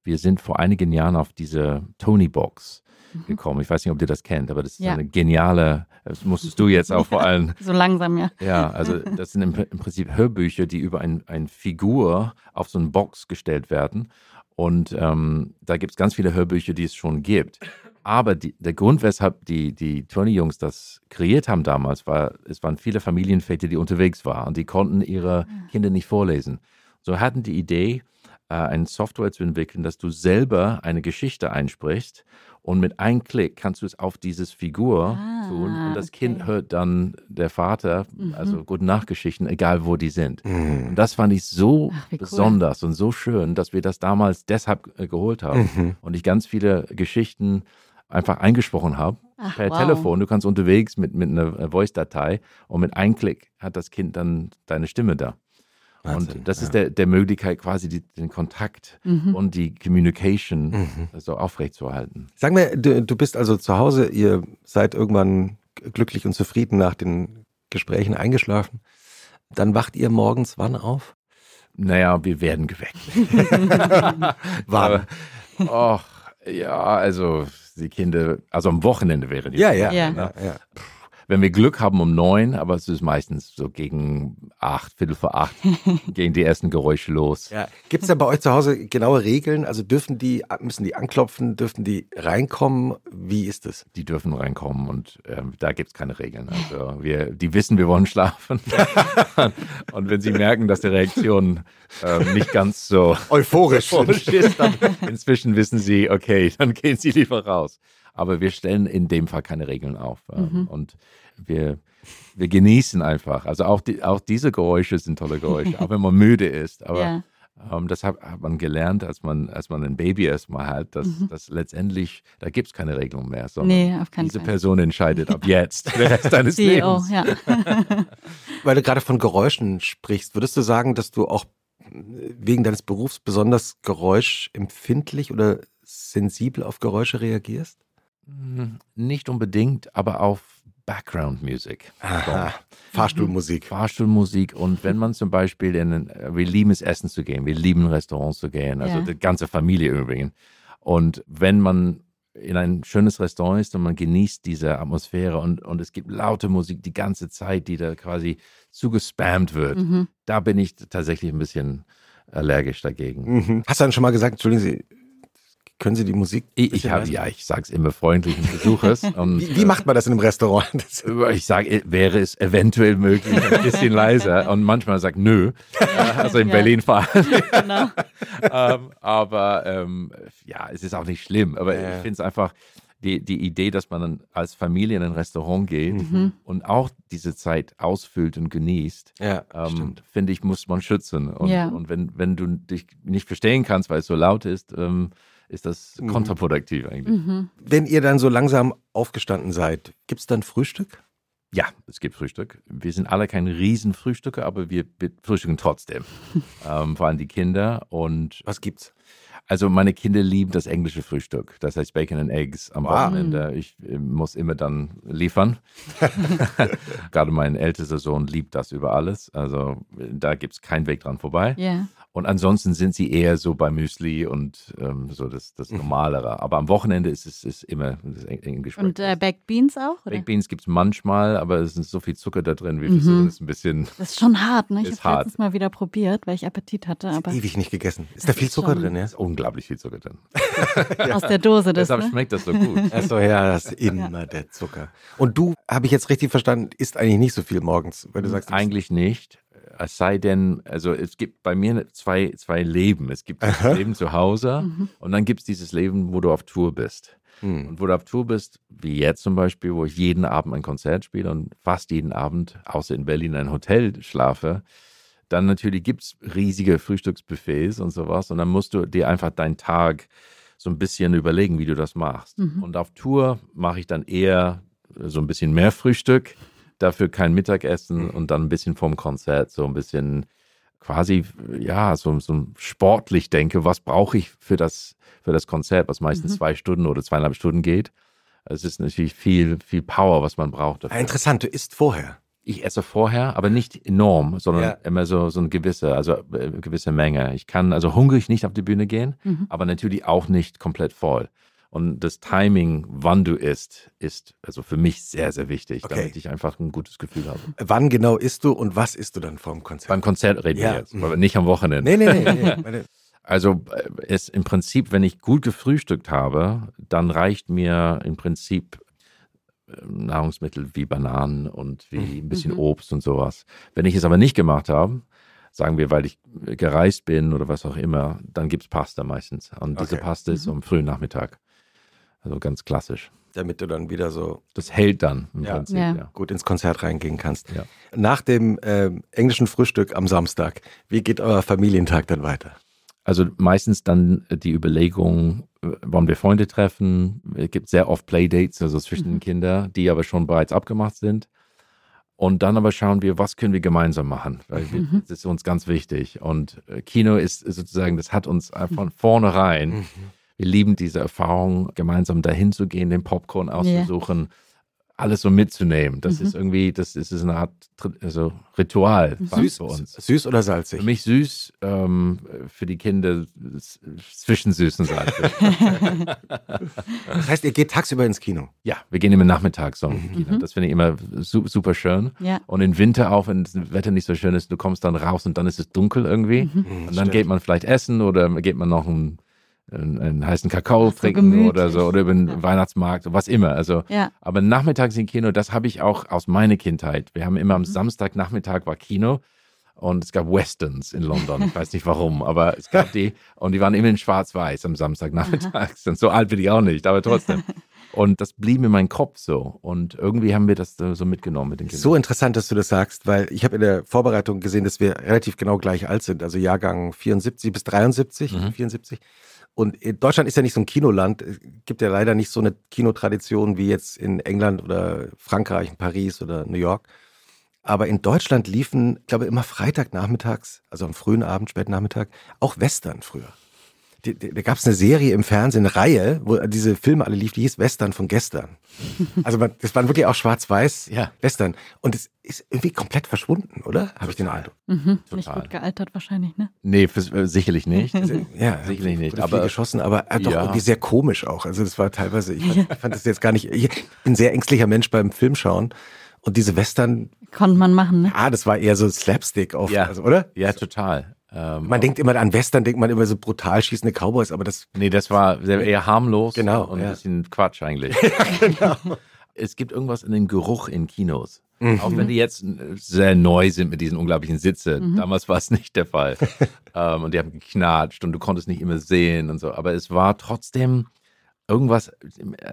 C: wir sind vor einigen Jahren auf diese Tony-Box gekommen. Ich weiß nicht, ob ihr das kennt, aber das ist
A: Mhm. Ja.
C: eine geniale, das musstest du jetzt auch vor allem
A: So langsam, ja.
C: ja, also das sind im, im Prinzip Hörbücher, die über ein, ein Figur auf so eine Box gestellt werden. Und ähm, da gibt es ganz viele Hörbücher, die es schon gibt. Aber die, der Grund, weshalb die, die Tony-Jungs das kreiert haben damals, war, es waren viele Familienväter, die unterwegs waren und die konnten ihre Kinder nicht vorlesen. So hatten die Idee, äh, eine Software zu entwickeln, dass du selber eine Geschichte einsprichst und mit einem Klick kannst du es auf dieses Figur
A: Ah,
C: tun und das
A: okay.
C: Kind hört dann der Vater, also gute Nachtgeschichten, egal wo die sind.
B: Mhm.
C: Und das fand ich so
A: Ach, cool.
C: besonders und so schön, dass wir das damals deshalb äh, geholt haben
B: Mhm.
C: und ich ganz viele Geschichten einfach eingesprochen habe
A: Ach,
C: per
A: wow.
C: Telefon. Du kannst unterwegs mit, mit einer Voice-Datei und mit einem Klick hat das Kind dann deine Stimme da.
B: Wahnsinn,
C: und das
B: ja.
C: ist der, der Möglichkeit, quasi die, den Kontakt
A: Mhm.
C: und die Communication
B: Mhm.
C: so aufrechtzuerhalten.
B: Sag mir, du, du bist also zu Hause, ihr seid irgendwann glücklich und zufrieden nach den Gesprächen eingeschlafen. Dann wacht ihr morgens wann auf?
C: Naja, wir werden geweckt.
B: Wann?
C: Och, ja, also die Kinder, also am Wochenende wären die.
B: Ja, ja.
A: Ja.
B: ja, ja.
C: Wenn wir Glück haben um neun, aber es ist meistens so gegen acht, Viertel vor acht, gehen die ersten Geräusche los.
B: ja. Gibt es da bei euch zu Hause genaue Regeln? Also dürfen die, müssen die anklopfen, dürfen die reinkommen? Wie ist es?
C: Die dürfen reinkommen und ähm, da gibt es keine Regeln. Also wir, die wissen, wir wollen schlafen. und wenn sie merken, dass die Reaktion ähm, nicht ganz so
B: Euphorisch.
C: euphorisch ist, dann inzwischen wissen sie, okay, dann gehen sie lieber raus. Aber wir stellen in dem Fall keine Regeln auf. Ähm, Und wir, wir genießen einfach. Also auch, die, auch diese Geräusche sind tolle Geräusche, auch wenn man müde ist. Aber
A: Ja.
C: ähm, das hat, hat man gelernt, als man, als man ein Baby erstmal hat, dass, dass letztendlich, da gibt es keine Regelung mehr, sondern
A: Nee, auf keinen
C: diese
A: Fall.
C: Person entscheidet ab jetzt, der Rest deines
A: CEO,
C: Lebens.
A: ja.
B: Weil du gerade von Geräuschen sprichst, würdest du sagen, dass du auch wegen deines Berufs besonders geräuschempfindlich oder sensibel auf Geräusche reagierst?
C: Hm, Nicht unbedingt, aber auf Background Music.
B: Aha. Fahrstuhlmusik.
C: Fahrstuhlmusik und wenn man zum Beispiel in, ein- wir lieben es essen zu gehen, wir lieben Restaurants zu gehen, also
A: Ja.
C: die ganze Familie übrigens. Und wenn man in ein schönes Restaurant ist und man genießt diese Atmosphäre und, und es gibt laute Musik die ganze Zeit, die da quasi zugespammt wird.
A: Mhm.
C: Da bin ich tatsächlich ein bisschen allergisch dagegen.
B: Mhm. Hast du dann schon mal gesagt, entschuldigen Sie, können Sie die Musik?
C: Ich, habe, ja, ich sage es immer freundlich und versuche es. Und,
B: Wie, wie macht man das in einem Restaurant?
C: Ich sage, wäre es eventuell möglich, ein bisschen leiser. Und manchmal sagt nö. Äh, Also in
A: Ja.
C: Berlin vor allem.
A: Genau.
C: ähm, aber ähm, ja, es ist auch nicht schlimm. Aber
B: Ja.
C: ich finde es einfach, die, die Idee, dass man dann als Familie in ein Restaurant geht
A: Mhm.
C: und auch diese Zeit ausfüllt und genießt,
B: ja,
C: ähm, finde ich, muss man schützen. Und,
A: Ja.
C: und wenn, wenn du dich nicht verstehen kannst, weil es so laut ist, ähm, ist das
B: Mhm.
C: kontraproduktiv eigentlich.
A: Mhm.
B: Wenn ihr dann so langsam aufgestanden seid, gibt es dann Frühstück?
C: Ja, es gibt Frühstück. Wir sind alle keine Riesenfrühstücker, aber wir frühstücken trotzdem. ähm, vor allem die Kinder. Und
B: Was gibt's?
C: Also meine Kinder lieben das englische Frühstück. Das heißt Bacon and Eggs am
B: Wow.
C: Wochenende. Ich äh, muss immer dann liefern. Gerade mein ältester Sohn liebt das über alles. Also äh, da gibt es keinen Weg dran vorbei.
A: Ja.
C: Und ansonsten sind sie eher so bei Müsli und ähm, so das, das Normalere. Aber am Wochenende ist es ist immer das eng- englisch.
A: Und äh, Baked Beans auch? Oder?
C: Baked Beans gibt es manchmal, aber es ist so viel Zucker da drin. Wir
A: Mhm.
C: versuchen es ein bisschen.
A: Das ist schon hart, ne? Ich habe letztens mal wieder probiert, weil ich Appetit hatte, aber
B: Ewig nicht gegessen. Ist da viel Zucker
A: schon-
B: drin, ja?
C: Ist unglaublich viel Zucker drin.
A: aus der Dose das,
C: Deshalb
A: ne?
C: schmeckt das so gut.
B: Achso, ja, das ist immer der Zucker. Und du, habe ich jetzt richtig verstanden, isst eigentlich nicht so viel morgens, weil du sagst,
C: Eigentlich nicht. Es sei denn, also es gibt bei mir zwei, zwei Leben. Es gibt das. Leben zu Hause
A: Mhm.
C: und dann gibt es dieses Leben, wo du auf Tour bist.
B: Hm.
C: Und wo du auf Tour bist, wie jetzt zum Beispiel, wo ich jeden Abend ein Konzert spiele und fast jeden Abend, außer in Berlin, ein Hotel schlafe, dann natürlich gibt es riesige Frühstücksbuffets und sowas. Und dann musst du dir einfach deinen Tag so ein bisschen überlegen, wie du das machst.
A: Mhm.
C: Und auf Tour mache ich dann eher so ein bisschen mehr Frühstück, dafür kein Mittagessen
B: Mhm.
C: und dann ein bisschen vom Konzert, so ein bisschen quasi, ja, so, so sportlich denke, was brauche ich für das, für das Konzert, was meistens
A: Mhm.
C: zwei Stunden oder zweieinhalb Stunden geht. Es ist natürlich viel, viel Power, was man braucht dafür.
B: interessant, du isst vorher.
C: Ich esse vorher, aber nicht enorm, sondern
B: Ja.
C: immer so, so eine gewisse, also äh, gewisse Menge. Ich kann also hungrig nicht auf die Bühne gehen,
A: Mhm.
C: aber natürlich auch nicht komplett voll. Und das Timing, wann du isst, ist also für mich sehr, sehr wichtig,
B: Okay.
C: damit ich einfach ein gutes Gefühl habe.
B: Wann genau isst du und was isst du dann vorm Konzert?
C: Beim Konzert reden
B: Ja.
C: wir jetzt, aber nicht am Wochenende.
B: nee, nee, nee. nee.
C: Also äh, es im Prinzip, wenn ich gut gefrühstückt habe, dann reicht mir im Prinzip äh, Nahrungsmittel wie Bananen und wie ein bisschen
A: Mhm.
C: Obst und sowas. Wenn ich es aber nicht gemacht habe, sagen wir, weil ich gereist bin oder was auch immer, dann gibt es Pasta meistens. Und diese
B: Okay.
C: Pasta ist
A: Mhm.
C: am frühen Nachmittag. Also ganz klassisch.
B: damit du dann wieder so
C: Das hält dann im
B: Ja.
C: Prinzip.
A: Ja.
C: Ja.
B: gut ins Konzert reingehen kannst.
C: Ja.
B: Nach dem ähm, englischen Frühstück am Samstag, wie geht euer Familientag dann weiter?
C: Also meistens dann die Überlegung, äh, wollen wir Freunde treffen? Es gibt sehr oft Playdates, also zwischen den
A: Mhm.
C: Kindern, die aber schon bereits abgemacht sind. Und dann aber schauen wir, was können wir gemeinsam machen, weil wir,
A: Mhm.
C: das ist uns ganz wichtig. Und äh, Kino ist sozusagen, das hat uns äh, von vornherein, wir lieben diese Erfahrung, gemeinsam dahin zu gehen, den Popcorn auszusuchen, alles so mitzunehmen. Das
A: Mhm.
C: ist irgendwie, das ist eine Art also Ritual fast
B: Süß,
C: für uns.
B: süß oder salzig?
C: Für mich süß, ähm, für die Kinder zwischen süß und salzig.
B: Das heißt, ihr geht tagsüber ins Kino.
C: ja, wir gehen immer nachmittags so
B: Mhm.
C: Kino. Das finde ich immer su super schön.
A: Ja.
C: Und im Winter auch, wenn das Wetter nicht so schön ist, du kommst dann raus und dann ist es dunkel irgendwie.
A: Mhm.
B: Mhm,
C: Und dann geht man vielleicht essen oder geht man noch einen, einen, einen heißen Kakao
A: Ach, so
C: trinken
A: gemütlich.
C: oder so oder über den
A: Ja.
C: Weihnachtsmarkt, was immer. Also
A: Ja.
C: aber nachmittags im Kino, das habe ich auch aus meiner Kindheit. Wir haben immer am
A: Mhm.
C: Samstagnachmittag war Kino und es gab Westerns in London. Ich weiß nicht warum, aber es gab die und die waren immer in Schwarz-Weiß am Samstagnachmittags. Und so alt bin ich auch nicht, aber trotzdem. Und das blieb in meinem Kopf so. Und irgendwie haben wir das so so mitgenommen mit den Kindern.
B: So interessant, dass du das sagst, weil ich habe in der Vorbereitung gesehen, dass wir relativ genau gleich alt sind, also Jahrgang 74 bis 73,
C: Mhm.
B: 74. Und in Deutschland ist ja nicht so ein Kinoland, es gibt ja leider nicht so eine Kinotradition wie jetzt in England oder Frankreich, in Paris oder New York. Aber in Deutschland liefen, ich glaube, immer Freitagnachmittags, also am frühen Abend, späten Nachmittag, auch Western früher. Da gab es eine Serie im Fernsehen, eine Reihe, wo diese Filme alle lief, die hieß Western von gestern. Also man, das waren wirklich auch schwarz-weiß
C: Ja.
B: Western. Und es ist irgendwie komplett verschwunden, oder? Habe ich den Eindruck.
A: Mhm. Nicht
C: Total.
A: gut gealtert wahrscheinlich, ne?
C: Nee, fürs, äh, sicherlich nicht.
B: Ja,
C: Sicherlich nicht, aber-
B: viel geschossen, aber äh, doch
C: Ja.
B: irgendwie sehr komisch auch. Also das war teilweise, ich fand, fand das jetzt gar nicht, ich bin ein sehr ängstlicher Mensch beim Filmschauen. Und diese Western,
A: Konnte man machen, ne?
B: ah, das war eher so Slapstick auf,
C: Ja.
B: also, oder?
C: Ja, total. Ähm,
B: Man denkt immer an Western, denkt man immer so brutal schießende Cowboys, aber das,
C: Nee, das war sehr, eher harmlos
B: Genau,
C: und
B: ja.
C: ein bisschen Quatsch eigentlich. Es gibt irgendwas in dem Geruch in Kinos. Auch wenn die jetzt sehr neu sind mit diesen unglaublichen Sitze. Damals war es nicht der Fall. ähm, und die haben geknatscht und du konntest nicht immer sehen und so. Aber es war trotzdem irgendwas,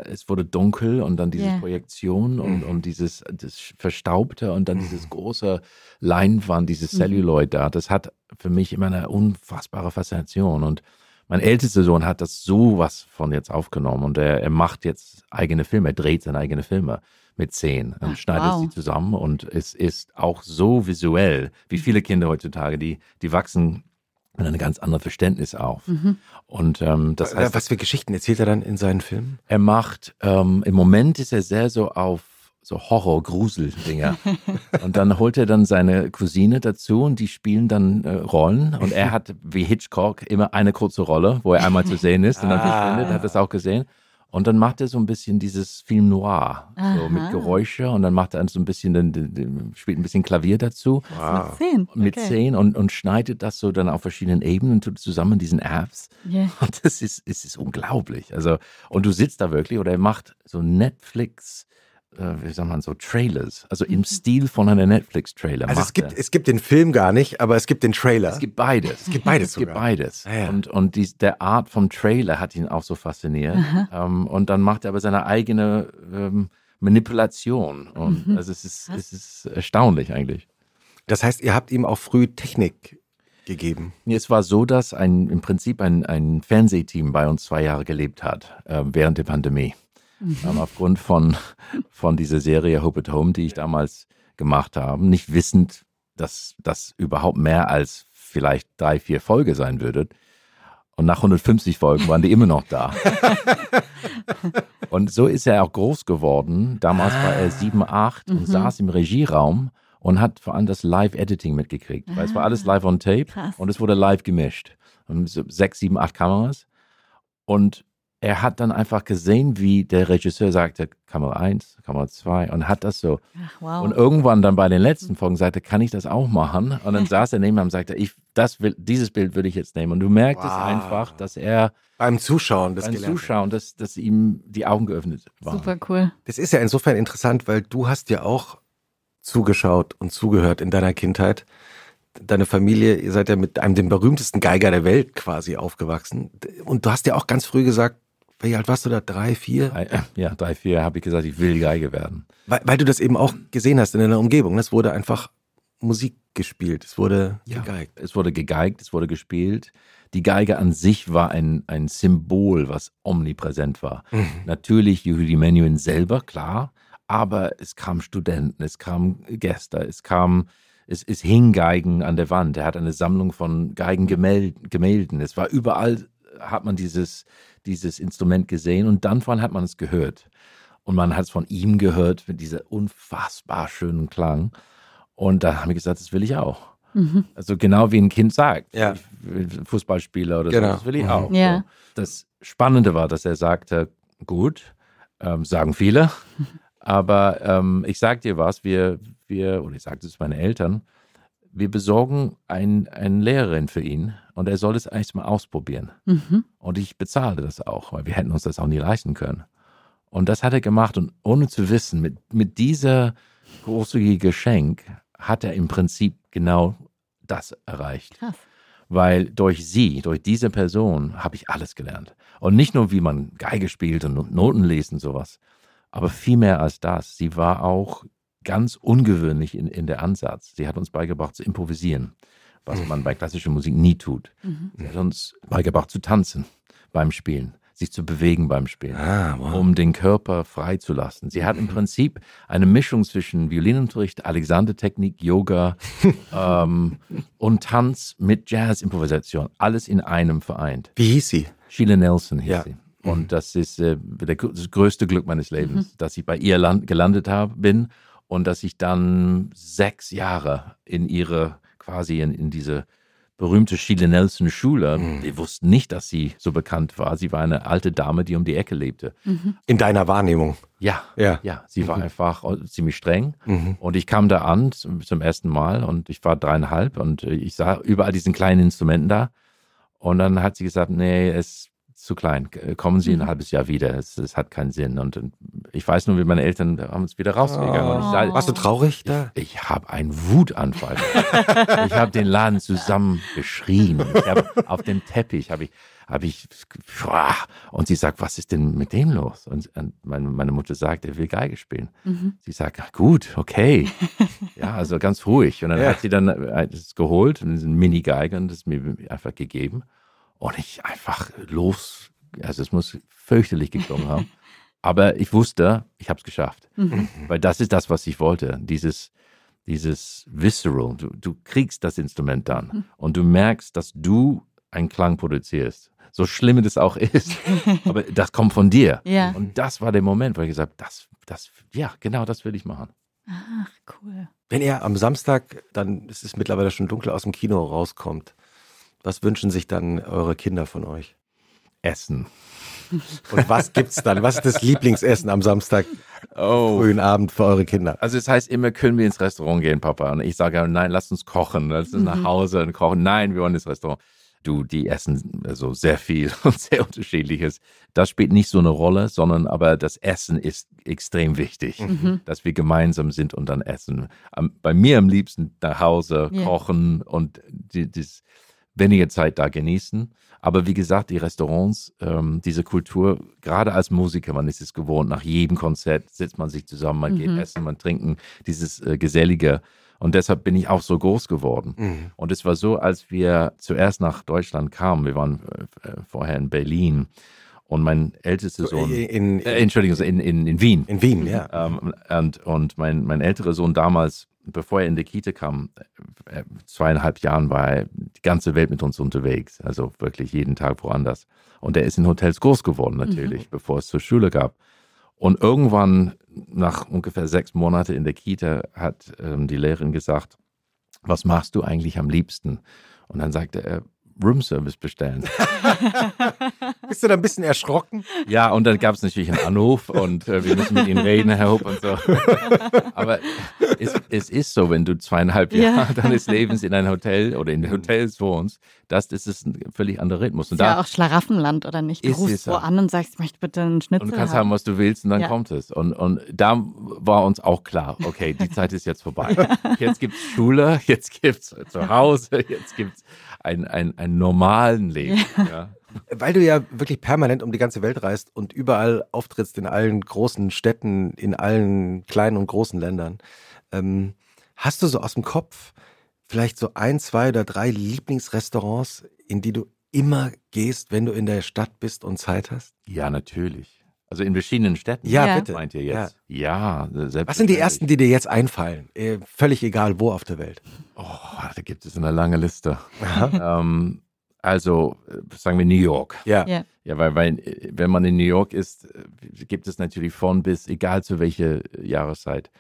C: es wurde dunkel und dann diese
A: Ja.
C: Projektion und, und dieses das Verstaubte und dann dieses große Leinwand, dieses Celluloid da. Das hat für mich immer eine unfassbare Faszination. Und mein ältester Sohn hat das sowas von jetzt aufgenommen und er, er macht jetzt eigene Filme, er dreht seine eigene Filme mit zehn und
A: Ach,
C: schneidet
A: wow.
C: sie zusammen und es ist auch so visuell, wie viele Kinder heutzutage, die, die wachsen mit einem ganz anderen Verständnis auf. Und ähm, das
B: äh,
C: heißt,
B: was für Geschichten erzählt er dann in seinen Filmen?
C: er macht, ähm, im Moment ist er sehr so auf so Horror-Grusel-Dinger. und dann holt er dann seine Cousine dazu und die spielen dann äh, Rollen. Und er hat, wie Hitchcock, immer eine kurze Rolle, wo er einmal zu sehen ist und dann
B: Ah.
C: verschwindet, hat das auch gesehen. Und dann macht er so ein bisschen dieses Film Noir, so mit Geräusche und dann macht er so ein bisschen, den, den, den, spielt ein bisschen Klavier dazu
A: Mit zehn.
C: mit
A: okay.
C: zehn und, und schneidet das so dann auf verschiedenen Ebenen und tut zusammen diesen Apps.
A: Yeah.
C: Und das ist, es ist unglaublich. Also, und du sitzt da wirklich oder er macht so Netflix, wie sagt man so, Trailers. Also im Stil von einer Netflix-Trailer.
B: Also es gibt,
C: er.
B: es gibt den Film gar nicht, aber es gibt den Trailer.
C: Es gibt beides. Es
B: gibt beides
C: Es gibt
B: sogar.
C: beides.
B: Ah, ja.
C: Und, und die, der Art vom Trailer hat ihn auch so fasziniert. Ähm, und dann macht er aber seine eigene ähm, Manipulation. Und also es ist, es ist erstaunlich eigentlich.
B: Das heißt, ihr habt ihm auch früh Technik gegeben.
C: Es war so, dass ein, im Prinzip ein, ein Fernsehteam bei uns zwei Jahre gelebt hat, äh, während der Pandemie. Ähm, aufgrund von, von dieser Serie Hope at Home, die ich damals gemacht habe, nicht wissend, dass das überhaupt mehr als vielleicht drei, vier Folgen sein würde. Und nach 150 Folgen waren die immer noch da. und so ist er auch groß geworden. Damals war er sieben, acht und saß im Regieraum und hat vor allem das Live-Editing mitgekriegt. Weil es war alles live on tape
A: Krass.
C: und es wurde live gemischt. Und sechs, sieben, acht Kameras. Und er hat dann einfach gesehen, wie der Regisseur sagte, Kamera 1, Kamera 2 und hat das so.
A: Ach, wow.
C: Und irgendwann dann bei den letzten Folgen sagte, kann ich das auch machen? Und dann saß er neben ihm und sagte, ich, das will, dieses Bild würde ich jetzt nehmen. Und du merkst es
B: Wow.
C: einfach, dass er
B: Beim Zuschauen das
C: beim. Zuschauen, dass, dass ihm die Augen geöffnet waren.
A: Super cool.
B: Das ist ja insofern interessant, weil du hast ja auch zugeschaut und zugehört in deiner Kindheit. Deine Familie, ihr seid ja mit einem dem berühmtesten Geiger der Welt quasi aufgewachsen. Und du hast ja auch ganz früh gesagt, wie alt warst du da? Drei, vier?
C: Drei- Ja, drei, vier habe ich gesagt, ich will Geige werden.
B: Weil, weil du das eben auch gesehen hast in deiner Umgebung. Es wurde einfach Musik gespielt. Es wurde gegeigt.
C: Es wurde gegeigt, es wurde gespielt. Die Geige an sich war ein, ein Symbol, was omnipräsent war. Natürlich Yehudi Menuhin selber, klar, aber es kamen Studenten, es kamen Gäste, es kam, es, es hing Geigen an der Wand. Er hat eine Sammlung von Geigengemälden. Gemälden. Es war überall, hat man dieses, dieses Instrument gesehen und dann vor allem hat man es gehört. Und man hat es von ihm gehört mit dieser unfassbar schönen Klang. Und da haben wir gesagt, das will ich auch. Also genau wie ein Kind sagt,
B: Ja.
C: Fußballspieler oder
B: Genau.
C: so, das will ich
B: Mhm.
C: auch.
A: Ja.
C: So. Das Spannende war, dass er sagte, gut, ähm, sagen viele, aber ähm, ich sag dir was, wir, wir, oder ich sagte es meinen Eltern, wir besorgen ein, eine Lehrerin für ihn und er soll es erstmal ausprobieren.
A: Mhm.
C: Und ich bezahle das auch, weil wir hätten uns das auch nie leisten können. Und das hat er gemacht und ohne zu wissen, mit, mit dieser großzügigen Geschenk hat er im Prinzip genau das erreicht.
A: Krass.
C: Weil durch sie, durch diese Person habe ich alles gelernt. Und nicht nur, wie man Geige spielt und Noten liest und sowas, aber viel mehr als das. Sie war auch ganz ungewöhnlich in, in der Ansatz. Sie hat uns beigebracht zu improvisieren, was man bei klassischer Musik nie tut. Sie hat uns beigebracht zu tanzen beim Spielen. sich zu bewegen beim Spielen,
B: Ah, wow.
C: um den Körper freizulassen. Sie hat im Prinzip eine Mischung zwischen Violinunterricht, Alexander-Technik, Yoga ähm, und Tanz mit Jazz-Improvisation. Alles in einem vereint.
B: Wie hieß sie?
C: Sheila Nelson hieß
B: Ja.
C: sie. Und das ist äh, der, das größte Glück meines Lebens, dass ich bei ihr land, gelandet habe, bin und dass ich dann sechs Jahre in ihre, quasi in, in diese berühmte Sheila Nelson Schule, wir wussten nicht, dass sie so bekannt war. Sie war eine alte Dame, die um die Ecke lebte.
B: In deiner Wahrnehmung.
C: Ja,
B: Ja.
C: ja, sie war einfach ziemlich streng.
B: Mhm.
C: Und ich kam da an zum, zum ersten Mal und ich war dreieinhalb und äh, ich sah überall diesen kleinen Instrumenten da. Und dann hat sie gesagt, nee, es zu klein. K- Kommen Sie ein halbes Jahr wieder. Es, es hat keinen Sinn. Und äh, ich weiß nur, wie meine Eltern haben uns wieder rausgegangen. Ich sah,
B: Warst du traurig da?
C: ich habe einen Wutanfall. ich habe den Laden zusammengeschrien. Ich auf dem Teppich habe ich, habe ich, und sie sagt, was ist denn mit dem los? Und, meine, meine Mutter sagt, er will Geige spielen. Sie sagt, "Ach, gut, okay. ja, also ganz ruhig. Und dann
B: Ja.
C: hat sie dann äh, das geholt, und diesen Mini-Geige, und das mir einfach gegeben. Und ich einfach los, also es muss fürchterlich geklungen haben. Aber ich wusste, ich habe es geschafft. Weil das ist das, was ich wollte. Dieses, dieses Visceral. Du, du kriegst das Instrument dann und du merkst, dass du einen Klang produzierst. So schlimm das auch ist. Aber das kommt von dir.
A: Ja.
C: Und das war der Moment, wo ich gesagt habe, das, das, ja, genau das will ich machen.
A: Ach, cool.
B: Wenn ihr am Samstag, dann es ist mittlerweile schon dunkel, aus dem Kino rauskommt, was wünschen sich dann eure Kinder von euch?
C: Essen.
B: Und was gibt's dann? Was ist das Lieblingsessen am Samstag
C: Oh.
B: frühen Abend für eure Kinder?
C: Also es heißt immer, können wir ins Restaurant gehen, Papa? Und ich sage, nein, lass uns kochen, lass uns nach Hause und kochen. Nein, wir wollen ins Restaurant. Du, die essen also sehr viel und sehr unterschiedliches. Das spielt nicht so eine Rolle, sondern aber das Essen ist extrem wichtig, dass wir gemeinsam sind und dann essen. Bei mir am liebsten nach Hause
A: Ja.
C: kochen und die, das weniger Zeit da genießen. Aber wie gesagt, die Restaurants, ähm, diese Kultur, gerade als Musiker, man ist es gewohnt, nach jedem Konzert sitzt man sich zusammen, man geht essen, man trinken, dieses äh, Gesellige. Und deshalb bin ich auch so groß geworden.
B: Mhm.
C: Und es war so, als wir zuerst nach Deutschland kamen, wir waren äh, äh, vorher in Berlin und mein ältester Sohn,
B: In, in,
C: äh, Entschuldigung, in, in, in Wien.
B: in Wien, ja.
C: Ähm, und und mein, mein älterer Sohn damals, bevor er in die Kita kam, äh, zweieinhalb Jahren war er die ganze Welt mit uns unterwegs. Also wirklich jeden Tag woanders. Und er ist in Hotels groß geworden natürlich, bevor es zur Schule gab. Und irgendwann, nach ungefähr sechs Monaten in der Kita, hat ähm, die Lehrerin gesagt, was machst du eigentlich am liebsten? Und dann sagte er, Roomservice bestellen.
B: Bist du da ein bisschen erschrocken?
C: Ja, und dann gab es natürlich einen Anruf und äh, wir müssen mit Ihnen reden, Herr Hopp und so. Aber es, es ist so, wenn du zweieinhalb
A: Ja.
C: Jahre deines Lebens in ein Hotel oder in Hotels wohnst, das, das ist ein völlig anderer Rhythmus. Und
A: Ist ja
C: da
A: auch Schlaraffenland, oder nicht? Du
C: Ist
A: rufst wo an und sagst, ich möchte bitte einen Schnitzel
C: und du kannst haben, was du willst und dann
A: Ja.
C: kommt es. Und, und da war uns auch klar, okay, die Zeit ist jetzt vorbei. Jetzt gibt es Schule, jetzt gibt es zu Hause, jetzt gibt es ein, ein, ein normalen Leben. Ja.
B: Weil du ja wirklich permanent um die ganze Welt reist und überall auftrittst in allen großen Städten, in allen kleinen und großen Ländern. Ähm, hast du so aus dem Kopf vielleicht so ein, zwei oder drei Lieblingsrestaurants, in die du immer gehst, wenn du in der Stadt bist und Zeit hast?
C: ja, natürlich. Also in verschiedenen Städten.
B: Ja,
A: Ja.
B: bitte.
C: Meint ihr jetzt? Ja, selbstverständlich.
B: Was sind die ersten, die dir jetzt einfallen? Äh, völlig egal, wo auf der Welt.
C: Oh, da gibt es eine lange Liste. ähm, also, äh, sagen wir New York.
B: Ja.
A: Ja.
C: Ja, weil, weil äh, wenn man in New York ist, äh, gibt es natürlich von bis, egal zu welcher Jahreszeit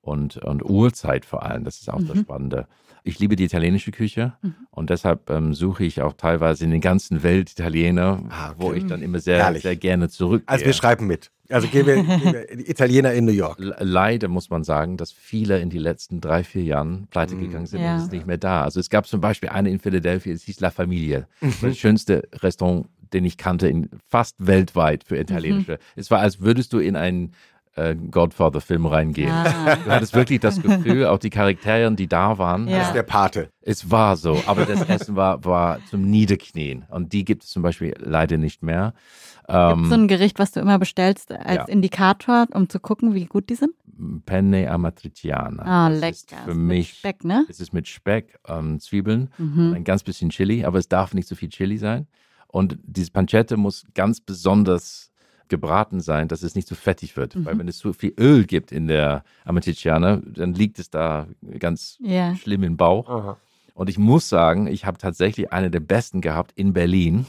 C: und, und Uhrzeit vor allem. Das ist auch das Spannende. Ich liebe die italienische Küche und deshalb ähm, suche ich auch teilweise in der ganzen Welt Italiener,
B: Ah, okay.
C: wo ich dann immer sehr,
B: Herrlich.
C: sehr gerne zurückgehe.
B: Also wir schreiben mit. Also gehen wir, gehen wir Italiener in New York.
C: Le- Leider muss man sagen, dass viele in die letzten drei, vier Jahren pleite gegangen sind
A: Ja.
C: und es ist nicht mehr da. Also es gab zum Beispiel eine in Philadelphia, es hieß La Familia. Das schönste Restaurant, den ich kannte, in, fast weltweit für italienische. Es war, als würdest du in einen äh, Godfather-Film reingehen.
A: Ah.
C: Du hattest wirklich das Gefühl, auch die Charaktere, die da waren,
A: Ja.
B: Das ist der Pate.
C: es war so, aber das Essen war, war zum Niederknien. Und die gibt es zum Beispiel leider nicht mehr.
A: Gibt so
C: Ähm,
A: ein Gericht, was du immer bestellst als
C: Ja.
A: Indikator, um zu gucken, wie gut die sind?
C: Penne amatriciana.
A: Ah,
C: Das
A: lecker.
C: Ist
A: Ist
C: für
A: mit
C: mich
A: Speck, ne?
C: Es ist mit Speck, ähm, Zwiebeln,
A: Mhm.
C: ein ganz bisschen Chili, aber es darf nicht so viel Chili sein. Und diese Pancetta muss ganz besonders gebraten sein, dass es nicht zu fettig wird. Weil wenn es zu viel Öl gibt in der Amatriciana, dann liegt es da ganz
A: Ja.
C: schlimm im Bauch. Und ich muss sagen, ich habe tatsächlich eine der besten gehabt in Berlin.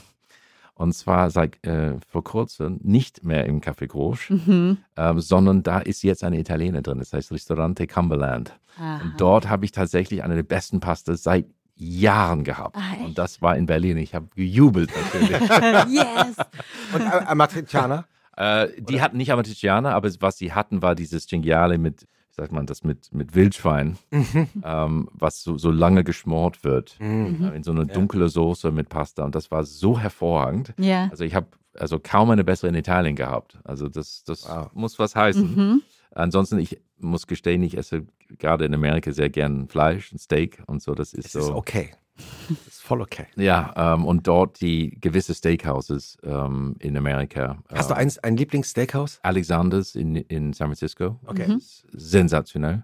C: Und zwar seit äh, vor kurzem nicht mehr im Café Grosch,
A: Mhm.
C: ähm, sondern da ist jetzt eine Italiener drin. Das heißt Restaurante Cumberland.
A: Aha.
C: Und dort habe ich tatsächlich eine der besten Pastas seit Jahren gehabt.
A: Echt?
C: Und das war in Berlin. Ich habe gejubelt natürlich.
A: yes!
B: Und äh, Amatriciana?
C: äh, die hatten nicht Amatriciana, aber was sie hatten, war dieses Cinghiale mit, wie sagt man das, mit, mit Wildschwein, ähm, was so, so lange geschmort wird.
B: Mhm.
C: Äh, in so eine dunkle Soße mit Pasta. Und das war so hervorragend.
A: Ja.
C: Also ich habe also kaum eine bessere in Italien gehabt. Also das, das
B: Wow.
C: muss was heißen.
A: Mhm.
C: Ansonsten, ich muss gestehen, ich esse gerade in Amerika sehr gern Fleisch und Steak und so. Das ist
B: Das
C: so.
B: ist okay. Das ist voll okay.
C: Ja, ähm, und dort die gewisse Steakhouses ähm, in Amerika.
B: Hast du
C: ähm,
B: eins, ein Lieblingssteakhouse?
C: Alexanders in, in San Francisco.
B: Okay.
A: Mhm.
C: Sensationell.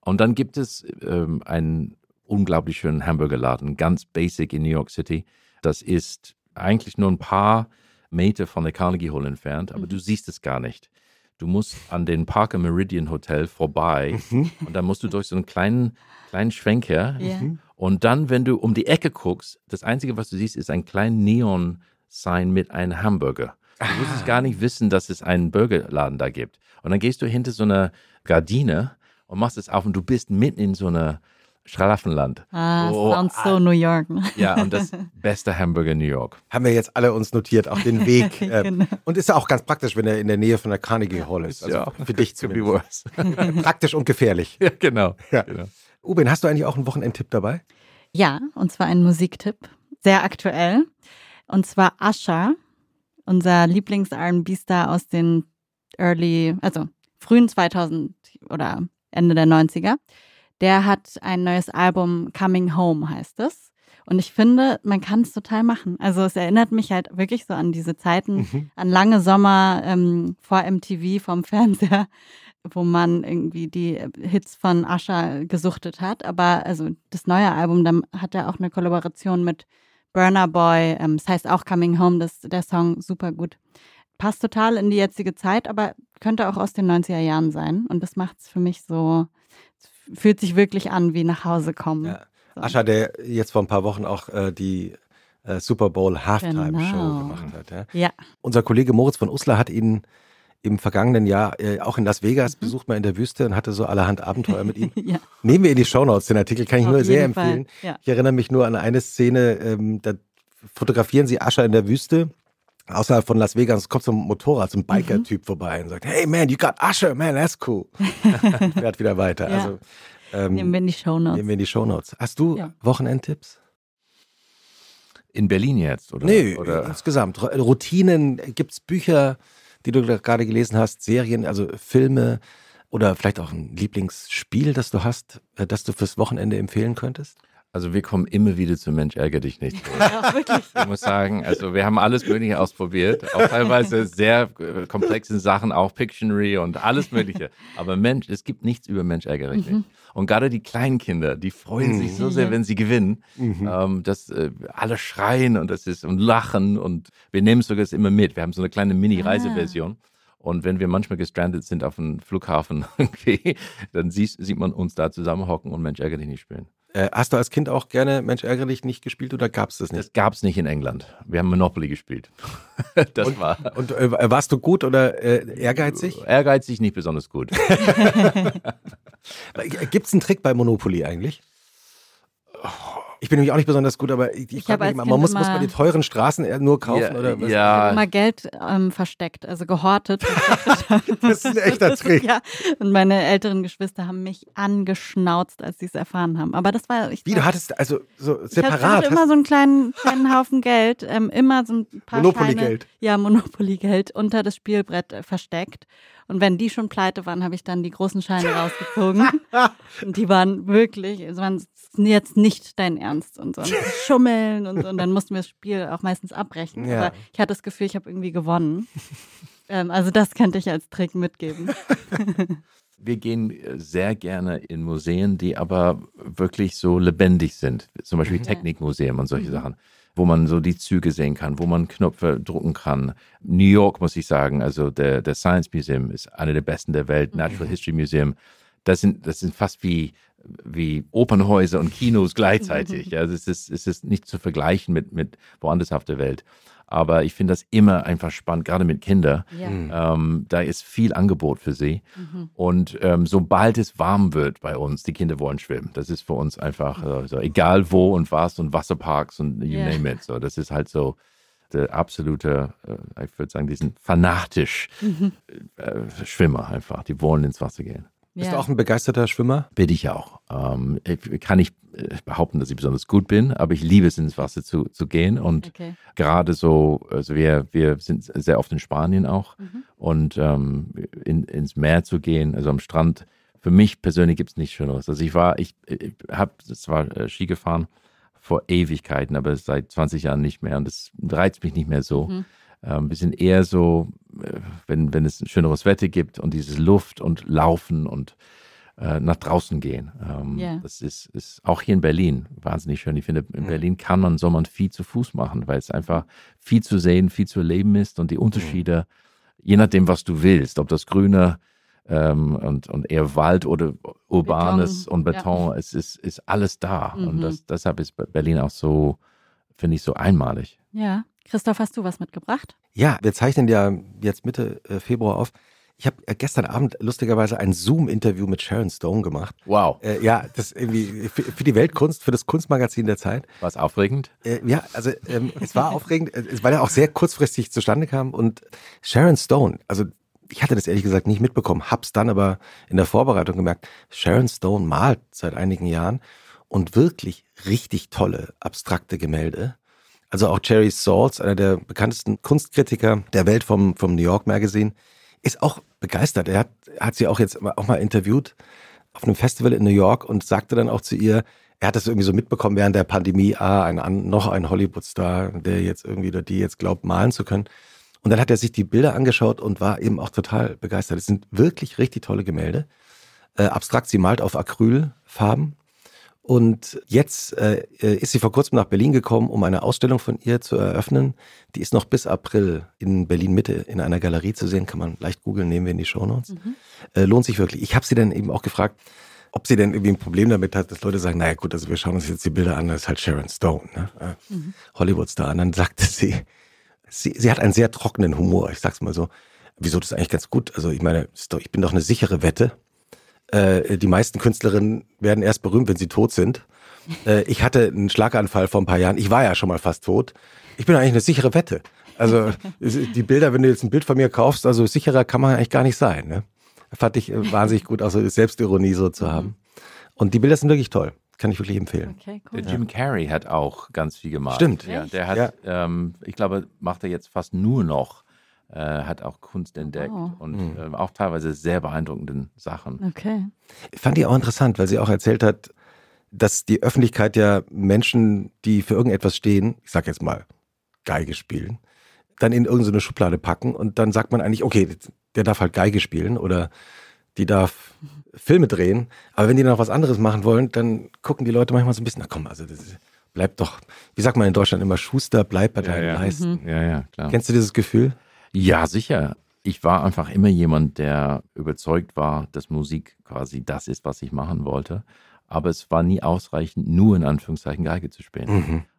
C: Und dann gibt es ähm, einen unglaublich schönen Hamburgerladen, ganz basic in New York City. Das ist eigentlich nur ein paar Meter von der Carnegie Hall entfernt, aber du siehst es gar nicht. Du musst an den Parker Meridian Hotel vorbei und dann musst du durch so einen kleinen, kleinen Schwenker
A: Ja.
C: und dann, wenn du um die Ecke guckst, das Einzige, was du siehst, ist ein kleiner Neon-Sign mit einem Hamburger. Du wusstest gar nicht wissen, dass es einen Burgerladen da gibt. Und dann gehst du hinter so eine Gardine und machst es auf und du bist mitten in so einer Schlaraffenland.
A: Ah,
C: Oh,
A: sounds so New York. ne?
C: Ja, und das beste Hamburger in New York.
B: Haben wir jetzt alle uns notiert, auch den Weg. äh,
A: Genau.
B: Und ist ja auch ganz praktisch, wenn er in der Nähe von der Carnegie Hall ist. Also für dich zumindest. Praktisch und gefährlich.
C: ja, genau.
B: Ja.
C: genau.
B: Ubin, hast du eigentlich auch einen Wochenendtipp dabei?
A: Ja, und zwar ein Musiktipp. Sehr aktuell. Und zwar Asha, unser Lieblings-R&B-Star aus den early, also frühen 2000 oder Ende der 90er. Der hat ein neues Album, Coming Home heißt es. Und ich finde, man kann es total machen. Also es erinnert mich halt wirklich so an diese Zeiten, an lange Sommer ähm, vor MTV vom Fernseher, wo man irgendwie die Hits von Asha gesuchtet hat. Aber also das neue Album, da hat er auch eine Kollaboration mit Burner Boy. Ähm, das heißt auch Coming Home, das, der Song super gut. Passt total in die jetzige Zeit, aber könnte auch aus den 90er Jahren sein. Und das macht es für mich so, fühlt sich wirklich an wie nach Hause kommen.
B: Ja.
A: So.
B: Ascha, der jetzt vor ein paar Wochen auch äh, die äh, Super Bowl Halftime Show
A: Genau.
B: gemacht hat. Ja.
A: Ja,
B: Unser Kollege Moritz von Uslar hat ihn im vergangenen Jahr äh, auch in Las Vegas besucht, mal in der Wüste und hatte so allerhand Abenteuer mit ihm.
A: ja.
B: Nehmen wir in die Shownotes, den Artikel kann ich
A: Auf
B: nur sehr empfehlen.
A: ja.
B: Ich erinnere mich nur an eine Szene, ähm, da fotografieren sie Ascha in der Wüste. Außerhalb von Las Vegas kommt so ein Motorrad, so ein Biker-Typ vorbei und sagt, hey man, you got Usher, man, that's cool. und fährt wieder weiter.
A: Ja.
B: Also ähm,
A: Nehmen wir in die Show
B: nehmen wir in die Shownotes. Hast du
A: Ja.
B: Wochenendtipps?
C: In Berlin jetzt, oder?
B: Nee,
C: oder?
B: insgesamt. Routinen, gibt es Bücher, die du gerade gelesen hast, Serien, also Filme oder vielleicht auch ein Lieblingsspiel, das du hast, äh, das du fürs Wochenende empfehlen könntest?
C: Also wir kommen immer wieder zu Mensch, ärgere dich nicht.
A: Ja, wirklich.
C: Ich muss sagen, also wir haben alles Mögliche ausprobiert, auch teilweise sehr äh, komplexen Sachen, auch Pictionary und alles Mögliche. Aber Mensch, es gibt nichts über Mensch, ärgere dich nicht. Und gerade die kleinen Kinder, die freuen sich so sehr,
A: Ja.
C: wenn sie gewinnen, ähm, dass äh, alle schreien und das ist und lachen und wir nehmen es sogar immer mit. Wir haben so eine kleine Mini-Reiseversion. Und wenn wir manchmal gestrandet sind auf einem Flughafen, irgendwie, dann siehst, sieht man uns da zusammenhocken und Mensch, ärgere dich nicht spielen.
B: Äh, hast du als Kind auch gerne Mensch ärgere dich nicht gespielt oder gab es das nicht?
C: Das gab es nicht in England. Wir haben Monopoly gespielt. das war
B: Und äh, warst du gut oder äh, ehrgeizig?
C: ehrgeizig nicht besonders gut.
B: Gibt es einen Trick bei Monopoly eigentlich? Ich bin nämlich auch nicht besonders gut, aber ich, ich,
A: Ich
B: mich immer, man muss, muss man die teuren Straßen nur kaufen
C: ja,
B: oder was?
C: ja,
A: immer Geld ähm, versteckt, also gehortet.
B: Das ist ein echter Trick.
A: Ja, und meine älteren Geschwister haben mich angeschnauzt, als sie es erfahren haben. Aber das war, ich
B: Wie, du hattest also so
A: ich
B: separat.
A: hatte immer so einen kleinen, kleinen Haufen Geld, ähm, immer so ein paar
B: Monopoly-Geld.
A: Ja, Monopoly-Geld unter das Spielbrett äh, versteckt. Und wenn die schon pleite waren, habe ich dann die großen Scheine rausgezogen. und die waren wirklich, es waren jetzt nicht dein Ernst und so. Und schummeln und so. Und dann mussten wir das Spiel auch meistens abbrechen.
B: Ja.
A: Aber ich hatte das Gefühl, ich habe irgendwie gewonnen. ähm, also das könnte ich als Trick mitgeben.
C: wir gehen äh, sehr gerne in Museen, die aber wirklich so lebendig sind. Zum Beispiel Technikmuseum und solche Sachen. Wo man so die Züge sehen kann, wo man Knöpfe drucken kann. New York, muss ich sagen, also der, der Science Museum ist einer der besten der Welt, Natural History Museum. Das sind, das sind fast wie, wie Opernhäuser und Kinos gleichzeitig. Also es ist, es ist nicht zu vergleichen mit, mit woanders auf der Welt. Aber ich finde das immer einfach spannend, gerade mit Kindern.
A: Ja.
B: Mhm.
C: Ähm, da ist viel Angebot für sie. Und ähm, sobald es warm wird bei uns, die Kinder wollen schwimmen. Das ist für uns einfach äh, so, egal wo und was und Wasserparks und you
A: Ja.
C: name it. So, das ist halt so der absolute, äh, ich würde sagen, die sind fanatisch äh, Schwimmer einfach. Die wollen ins Wasser gehen.
B: Bist
A: Ja.
B: du auch ein begeisterter Schwimmer?
C: Bin ich auch. Ähm, ich kann nicht äh, behaupten, dass ich besonders gut bin, aber ich liebe es, ins Wasser zu, zu gehen. Und
A: Okay.
C: gerade so, also wir, wir sind sehr oft in Spanien auch und ähm, in, ins Meer zu gehen, also am Strand. Für mich persönlich gibt es nichts Schöneres. Also ich war, ich, ich habe zwar äh, Ski gefahren vor Ewigkeiten, aber seit 20 Jahren nicht mehr und das reizt mich nicht mehr so. Ähm, wir sind eher so, äh, wenn, wenn es ein schöneres Wetter gibt und dieses Luft und Laufen und äh, nach draußen gehen. Ähm,
A: Ja.
C: Das ist, ist auch hier in Berlin wahnsinnig schön. Ich finde, in Berlin kann man, soll man viel zu Fuß machen, weil es einfach viel zu sehen, viel zu erleben ist und die Unterschiede, je nachdem, was du willst, ob das Grüne ähm, und, und eher Wald oder Urbanes
A: Beton,
C: und Beton, es ist, ist alles da.
A: Mhm.
C: Und das, deshalb ist Berlin auch so, finde ich, so einmalig.
A: Ja. Christoph, hast du was mitgebracht?
B: Ja, wir zeichnen ja jetzt Mitte äh, Februar auf. Ich habe äh, gestern Abend lustigerweise ein Zoom-Interview mit Sharon Stone gemacht.
C: Wow.
B: Äh, ja, das irgendwie für, für die Weltkunst, für das Kunstmagazin der Zeit.
C: War es aufregend?
B: Äh, ja, also ähm, es war aufregend, äh, weil er auch sehr kurzfristig zustande kam. Und Sharon Stone, also ich hatte das ehrlich gesagt nicht mitbekommen, hab's dann aber in der Vorbereitung gemerkt, Sharon Stone malt seit einigen Jahren und wirklich richtig tolle abstrakte Gemälde. Also auch Jerry Saltz, einer der bekanntesten Kunstkritiker der Welt vom, vom New York Magazine, ist auch begeistert. Er hat, hat sie auch jetzt auch mal interviewt auf einem Festival in New York und sagte dann auch zu ihr, er hat das irgendwie so mitbekommen während der Pandemie, ah, ein, noch ein Hollywood-Star, der jetzt irgendwie oder die jetzt glaubt, malen zu können. Und dann hat er sich die Bilder angeschaut und war eben auch total begeistert. Es sind wirklich richtig tolle Gemälde. Äh, abstrakt, sie malt auf Acrylfarben. Und jetzt äh, ist sie vor kurzem nach Berlin gekommen, um eine Ausstellung von ihr zu eröffnen. Die ist noch bis April in Berlin Mitte in einer Galerie zu sehen. Kann man leicht googeln, nehmen wir in die Shownotes. Äh, lohnt sich wirklich. Ich habe sie dann eben auch gefragt, ob sie denn irgendwie ein Problem damit hat, dass Leute sagen, naja gut, also wir schauen uns jetzt die Bilder an, das ist halt Sharon Stone, ne? äh, Hollywood-Star. Und dann sagte sie, sie, sie hat einen sehr trockenen Humor, ich sag's mal so. Wieso das ist eigentlich ganz gut? Also ich meine, ich bin doch eine sichere Wette. Äh, die meisten Künstlerinnen werden erst berühmt, wenn sie tot sind. Äh, ich hatte einen Schlaganfall vor ein paar Jahren. Ich war ja schon mal fast tot. Ich bin eigentlich eine sichere Wette. Also die Bilder, wenn du jetzt ein Bild von mir kaufst, also sicherer kann man eigentlich gar nicht sein. Ne? Fand ich äh, wahnsinnig gut, auch so Selbstironie so zu haben. Und die Bilder sind wirklich toll. Kann ich wirklich empfehlen.
A: Okay,
C: Der
A: cool.
C: Jim Carrey hat auch ganz viel gemacht.
B: Stimmt.
C: Ja, der hat, ähm, ich glaube, macht er jetzt fast nur noch, äh, hat auch Kunst entdeckt
A: Oh.
C: und äh, auch teilweise sehr beeindruckenden Sachen.
A: Okay.
B: Fand ich auch interessant, weil sie auch erzählt hat, dass die Öffentlichkeit ja Menschen, die für irgendetwas stehen, ich sag jetzt mal Geige spielen, dann in irgendeine Schublade packen und dann sagt man eigentlich, okay, der darf halt Geige spielen oder die darf Filme drehen, aber wenn die dann noch was anderes machen wollen, dann gucken die Leute manchmal so ein bisschen, na komm, also das ist, bleibt doch, wie sagt man in Deutschland immer, Schuster, bleib bei deinen
C: ja.
B: Leisten.
C: Ja, ja, klar.
B: Kennst du dieses Gefühl?
C: Ja, sicher. Ich war einfach immer jemand, der überzeugt war, dass Musik quasi das ist, was ich machen wollte. Aber es war nie ausreichend, nur in Anführungszeichen Geige zu spielen.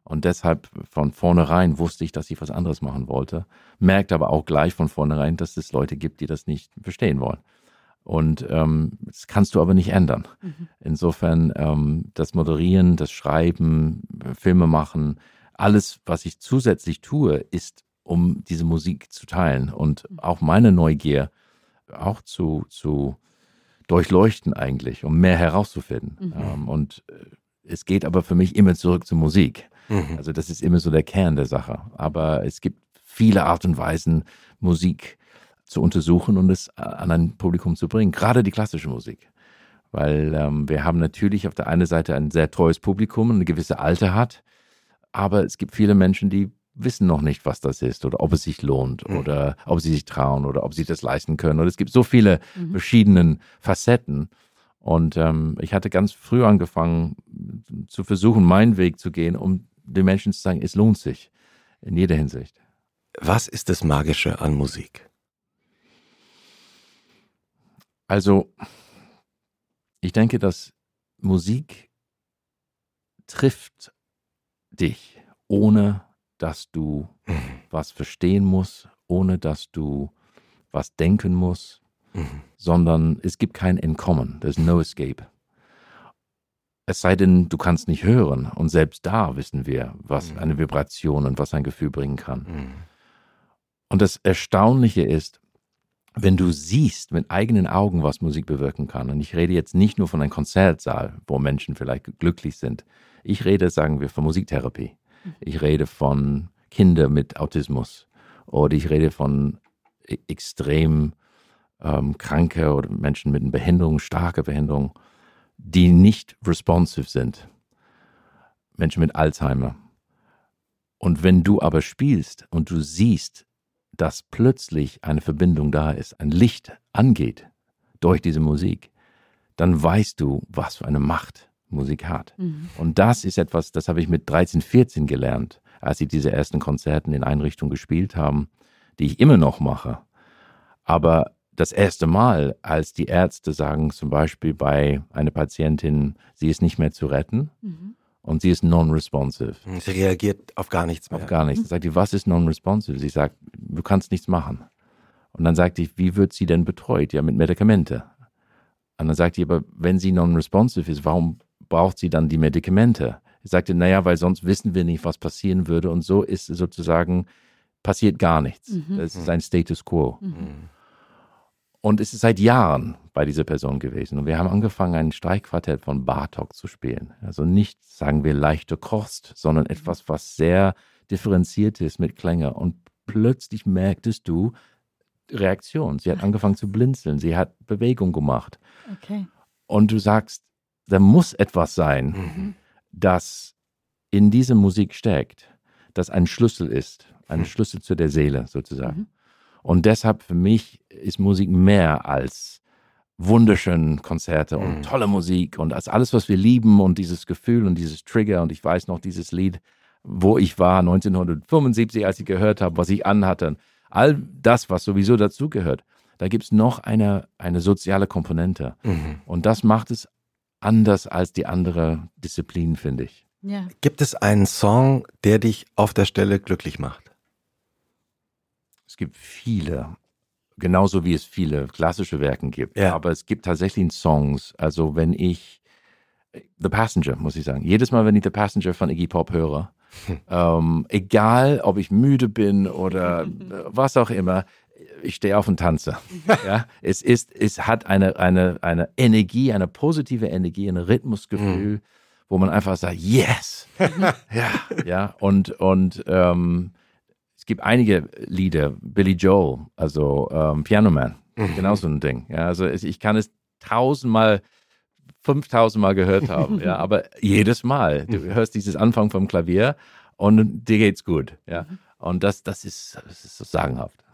C: Und deshalb von vornherein wusste ich, dass ich was anderes machen wollte. Merkte aber auch gleich von vornherein, dass es Leute gibt, die das nicht verstehen wollen. Und ähm, das kannst du aber nicht ändern. Insofern ähm, das Moderieren, das Schreiben, Filme machen, alles, was ich zusätzlich tue, ist, um diese Musik zu teilen und auch meine Neugier auch zu, zu durchleuchten eigentlich, um mehr herauszufinden. Ähm, und äh, es geht aber für mich immer zurück zur Musik. Also das ist immer so der Kern der Sache. Aber es gibt viele Art und Weisen, Musik zu untersuchen und es an ein Publikum zu bringen, gerade die klassische Musik. Weil ähm, wir haben natürlich auf der einen Seite ein sehr treues Publikum, und eine gewisse Alter hat, aber es gibt viele Menschen, die wissen noch nicht, was das ist oder ob es sich lohnt oder ob sie sich trauen oder ob sie das leisten können. Und es gibt so viele verschiedene Facetten. Und ähm, ich hatte ganz früh angefangen zu versuchen, meinen Weg zu gehen, um den Menschen zu sagen, es lohnt sich in jeder Hinsicht.
B: Was ist das Magische an Musik?
C: Also, ich denke, dass Musik trifft dich, ohne dass du
B: Mhm.
C: was verstehen musst, ohne dass du was denken musst,
B: Mhm.
C: sondern es gibt kein Entkommen. There's no escape. Es sei denn, du kannst nicht hören. Und selbst da wissen wir, was
B: Mhm.
C: eine Vibration und was ein Gefühl bringen kann.
B: Mhm.
C: Und das Erstaunliche ist, wenn du siehst mit eigenen Augen, was Musik bewirken kann, und ich rede jetzt nicht nur von einem Konzertsaal, wo Menschen vielleicht glücklich sind, ich rede, sagen wir, von Musiktherapie. Ich rede von Kindern mit Autismus oder ich rede von e- extrem ähm, kranke oder Menschen mit Behinderung, starke Behinderung, die nicht responsive sind. Menschen mit Alzheimer. Und wenn du aber spielst und du siehst, dass plötzlich eine Verbindung da ist, ein Licht angeht durch diese Musik, dann weißt du, was für eine Macht Musik hat.
A: Mhm.
C: Und das ist etwas, das habe ich mit 13, 14 gelernt, als sie diese ersten Konzerten in Einrichtungen gespielt haben, die ich immer noch mache. Aber das erste Mal, als die Ärzte sagen, zum Beispiel bei einer Patientin, sie ist nicht mehr zu retten
A: Mhm.
C: und sie ist non-responsive.
B: Sie reagiert auf gar nichts mehr.
C: Auf gar nichts. Dann sagt die, was ist non-responsive? Sie sagt, du kannst nichts machen. Und dann sagt ich, wie wird sie denn betreut? Ja, mit Medikamente. Und dann sagt die, aber wenn sie non-responsive ist, warum braucht sie dann die Medikamente? Ich sagte, naja, weil sonst wissen wir nicht, was passieren würde. Und so ist es sozusagen, passiert gar nichts.
A: Mhm.
C: Das ist ein Status quo.
B: Mhm.
C: Und es ist seit Jahren bei dieser Person gewesen. Und wir haben angefangen, ein Streichquartett von Bartok zu spielen. Also nicht, sagen wir, leichte Kost, sondern etwas, was sehr differenziert ist mit Klänge. Und plötzlich merktest du Reaktion. Sie hat angefangen zu blinzeln. Sie hat Bewegung gemacht.
A: Okay.
C: Und du sagst, da muss etwas sein,
B: Mhm.
C: das in dieser Musik steckt, das ein Schlüssel ist, ein
B: Mhm.
C: Schlüssel zu der Seele sozusagen.
A: Mhm.
C: Und deshalb für mich ist Musik mehr als wunderschöne Konzerte
B: Mhm.
C: und tolle Musik und als alles, was wir lieben und dieses Gefühl und dieses Trigger und ich weiß noch dieses Lied, wo ich war 1975, als ich gehört habe, was ich anhatte. All das, was sowieso dazugehört. Da gibt es noch eine, eine soziale Komponente.
B: Mhm.
C: Und das macht es anders als die andere Disziplinen, finde ich.
A: Ja.
B: Gibt es einen Song, der dich auf der Stelle glücklich macht?
C: Es gibt viele, genauso wie es viele klassische Werken gibt.
B: Ja.
C: Aber es gibt tatsächlich Songs. Also wenn ich The Passenger, muss ich sagen. Jedes Mal, wenn ich The Passenger von Iggy Pop höre, ähm, egal ob ich müde bin oder was auch immer, ich stehe auf und tanze. ja, es ist, es hat eine, eine, eine Energie, eine positive Energie, ein Rhythmusgefühl, wo man einfach sagt, yes, ja, ja, und, und ähm, es gibt einige Lieder, Billy Joel, also ähm, Piano Man, genau so ein Ding. Ja, also ich kann es tausendmal, fünftausendmal gehört haben, ja, aber jedes Mal, du hörst dieses Anfang vom Klavier und dir geht's gut, ja. Und das, das ist, das ist so sagenhaft.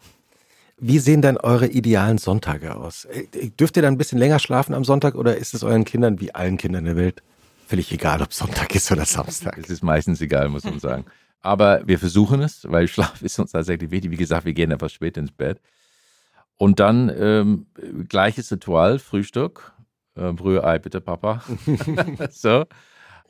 B: Wie sehen denn eure idealen Sonntage aus? Äh, Dürft ihr dann ein bisschen länger schlafen am Sonntag oder ist es euren Kindern wie allen Kindern der Welt völlig egal, ob Sonntag ist oder Samstag?
C: Es ist meistens egal, muss man sagen. Aber wir versuchen es, weil Schlaf ist uns tatsächlich wichtig. Wie gesagt, wir gehen etwas spät ins Bett. Und dann ähm, gleiches Ritual, Frühstück, äh, Brühe, Ei, bitte Papa. so.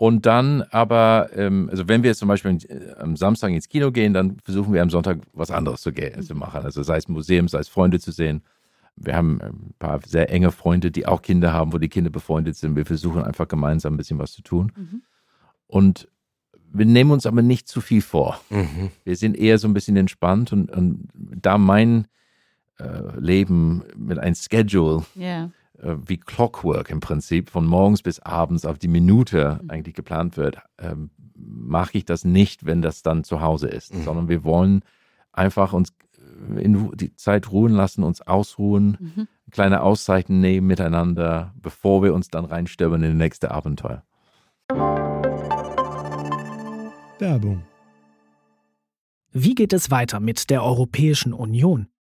C: Und dann aber, ähm, also wenn wir jetzt zum Beispiel äh, am Samstag ins Kino gehen, dann versuchen wir am Sonntag was anderes zu, zu machen. Also sei es Museum, sei es Freunde zu sehen. Wir haben ein paar sehr enge Freunde, die auch Kinder haben, wo die Kinder befreundet sind. Wir versuchen einfach gemeinsam ein bisschen was zu tun.
A: Mhm.
C: Und wir nehmen uns aber nicht zu viel vor.
B: Mhm.
C: Wir sind eher so ein bisschen entspannt und, und da mein äh, Leben mit einem Schedule
A: Ja.
C: Äh, wie Clockwork im Prinzip von morgens bis abends auf die Minute
A: Mhm.
C: eigentlich geplant wird, ähm, mache ich das nicht, wenn das dann zu Hause ist,
B: Mhm.
C: sondern wir wollen einfach uns äh, in die Zeit ruhen lassen, uns ausruhen,
A: Mhm.
C: kleine Auszeiten nehmen miteinander, bevor wir uns dann reinstürmen in das nächste Abenteuer.
D: Werbung.
E: Wie geht es weiter mit der Europäischen Union?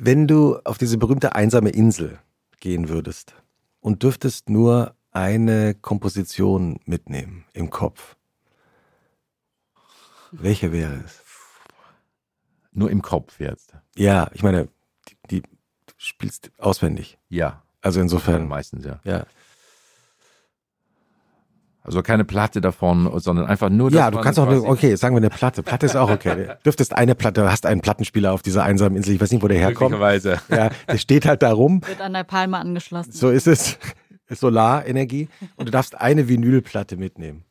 B: Wenn du auf diese berühmte einsame Insel gehen würdest und dürftest nur eine Komposition mitnehmen im Kopf, welche wäre es?
C: Nur im Kopf jetzt.
B: Ja, ich meine, die, die du spielst auswendig.
C: Ja.
B: Also insofern.
C: Meistens, ja.
B: Ja,
C: Also keine Platte davon, sondern einfach nur
B: ja du kannst auch, eine, okay, sagen wir eine Platte. Platte ist auch okay. Du dürftest eine Platte, hast einen Plattenspieler auf dieser einsamen Insel, ich weiß nicht, wo der herkommt.
C: Möglicherweise.
B: Ja, der steht halt da rum.
A: Wird an der Palme angeschlossen.
B: So ist es. Solarenergie. Und du darfst eine Vinylplatte mitnehmen.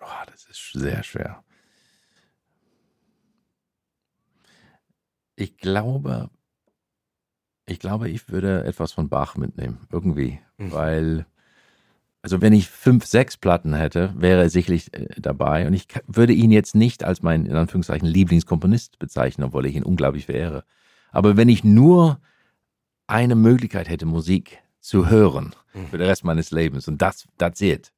C: Oh, das ist sehr schwer. Ich glaube, ich glaube, ich würde etwas von Bach mitnehmen, irgendwie,
B: Mhm.
C: weil, also wenn ich fünf, sechs Platten hätte, wäre er sicherlich äh, dabei und ich würde ihn jetzt nicht als meinen, in Anführungszeichen, Lieblingskomponist bezeichnen, obwohl ich ihn unglaublich verehre. Aber wenn ich nur eine Möglichkeit hätte, Musik zu hören für den Rest meines Lebens und das, that's it,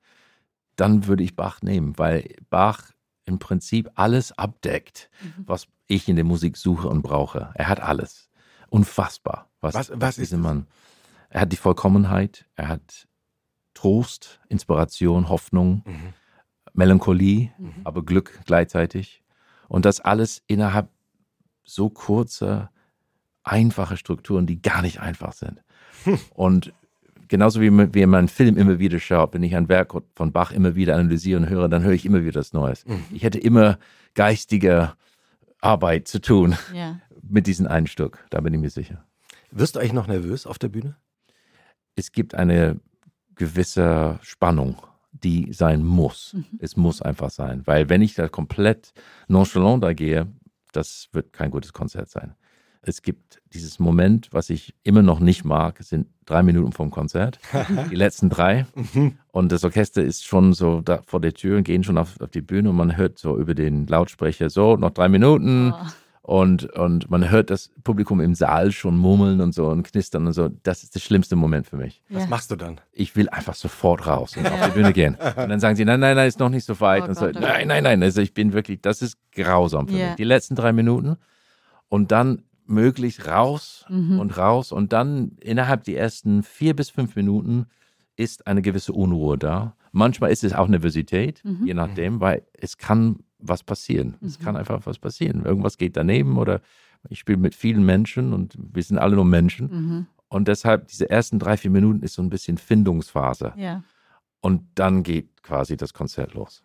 C: dann würde ich Bach nehmen, weil Bach im Prinzip alles abdeckt, was ich in der Musik suche und brauche. Er hat alles. Unfassbar. Was,
B: Was- was ist
C: dieser? Mann. Er hat die Vollkommenheit, er hat Trost, Inspiration, Hoffnung,
B: Mhm.
C: Melancholie, aber Glück gleichzeitig. Und das alles innerhalb so kurzer, einfacher Strukturen, die gar nicht einfach sind. Und genauso wie, wie man einen Film immer wieder schaut, wenn ich ein Werk von Bach immer wieder analysiere und höre, dann höre ich immer wieder das Neues. Ich hätte immer geistige Arbeit zu tun
A: Ja.
C: mit diesem einen Stück, da bin ich mir sicher.
B: Wirst du eigentlich noch nervös auf der Bühne?
C: es gibt eine gewisse Spannung, die sein muss. Es muss einfach sein, weil wenn ich da komplett nonchalant da gehe, das wird kein gutes Konzert sein. Es gibt dieses Moment, was ich immer noch nicht mag, sind drei Minuten vom Konzert, die letzten drei. Und das Orchester ist schon so da vor der Tür und gehen schon auf, auf die Bühne und man hört so über den Lautsprecher, so, noch drei Minuten.
A: Oh.
C: Und, und man hört das Publikum im Saal schon murmeln und so und knistern und so. Das ist der schlimmste Moment für mich.
B: Was
A: Ja.
B: machst du dann?
C: Ich will einfach sofort raus und auf die Bühne gehen. Und dann sagen sie, nein, nein, nein, ist noch nicht so weit.
A: Oh
C: und so,
A: Gott, oh
C: nein, nein, nein. Also ich bin wirklich, das ist grausam für
A: Ja.
C: mich. Die letzten drei Minuten und dann möglichst raus
A: Mhm.
C: und raus. Und dann innerhalb die ersten vier bis fünf Minuten ist eine gewisse Unruhe da. Manchmal ist es auch Nervosität,
A: Mhm.
C: je nachdem, weil es kann was passieren. Es kann einfach was passieren. Irgendwas geht daneben oder ich spiele mit vielen Menschen und wir sind alle nur Menschen.
A: Mhm.
C: Und deshalb, diese ersten drei, vier Minuten ist so ein bisschen Findungsphase.
A: Ja.
C: Und dann geht quasi das Konzert los.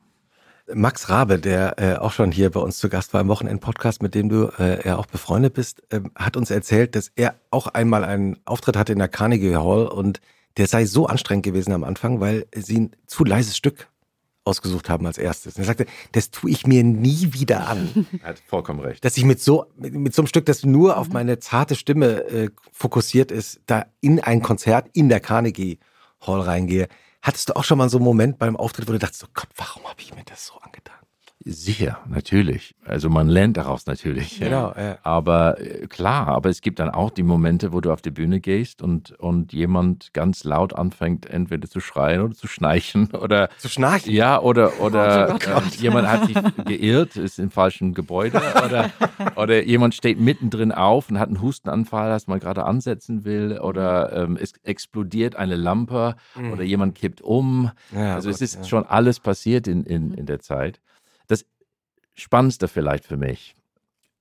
B: Max Rabe, der äh, auch schon hier bei uns zu Gast war im Wochenend-Podcast, mit dem du äh, ja auch befreundet bist, ähm, hat uns erzählt, dass er auch einmal einen Auftritt hatte in der Carnegie Hall und der sei so anstrengend gewesen am Anfang, weil sie ein zu leises Stück ausgesucht haben als erstes. Und er sagte, das tue ich mir nie wieder an.
C: Er hat vollkommen recht.
B: dass ich mit so, mit, mit so einem Stück, das nur auf meine zarte Stimme äh, fokussiert ist, da in ein Konzert in der Carnegie Hall reingehe. Hattest du auch schon mal so einen Moment beim Auftritt, wo du dachtest, oh Gott, warum habe ich mir das so angetan?
C: Sicher, natürlich. Also man lernt daraus natürlich.
B: Genau, ja.
C: Aber äh, klar, aber es gibt dann auch die Momente, wo du auf die Bühne gehst und, und jemand ganz laut anfängt, entweder zu schreien oder zu schnarchen oder
B: Zu schnarchen.
C: ja, oder, oder
A: Oh
C: äh, jemand hat sich geirrt, ist im falschen Gebäude oder, oder jemand steht mittendrin auf und hat einen Hustenanfall, das man gerade ansetzen will oder ähm, es explodiert eine Lampe oder jemand kippt um.
B: Ja,
C: also es
B: Gott,
C: ist
B: ja.
C: schon alles passiert in, in, in der Zeit. Spannendste vielleicht für mich,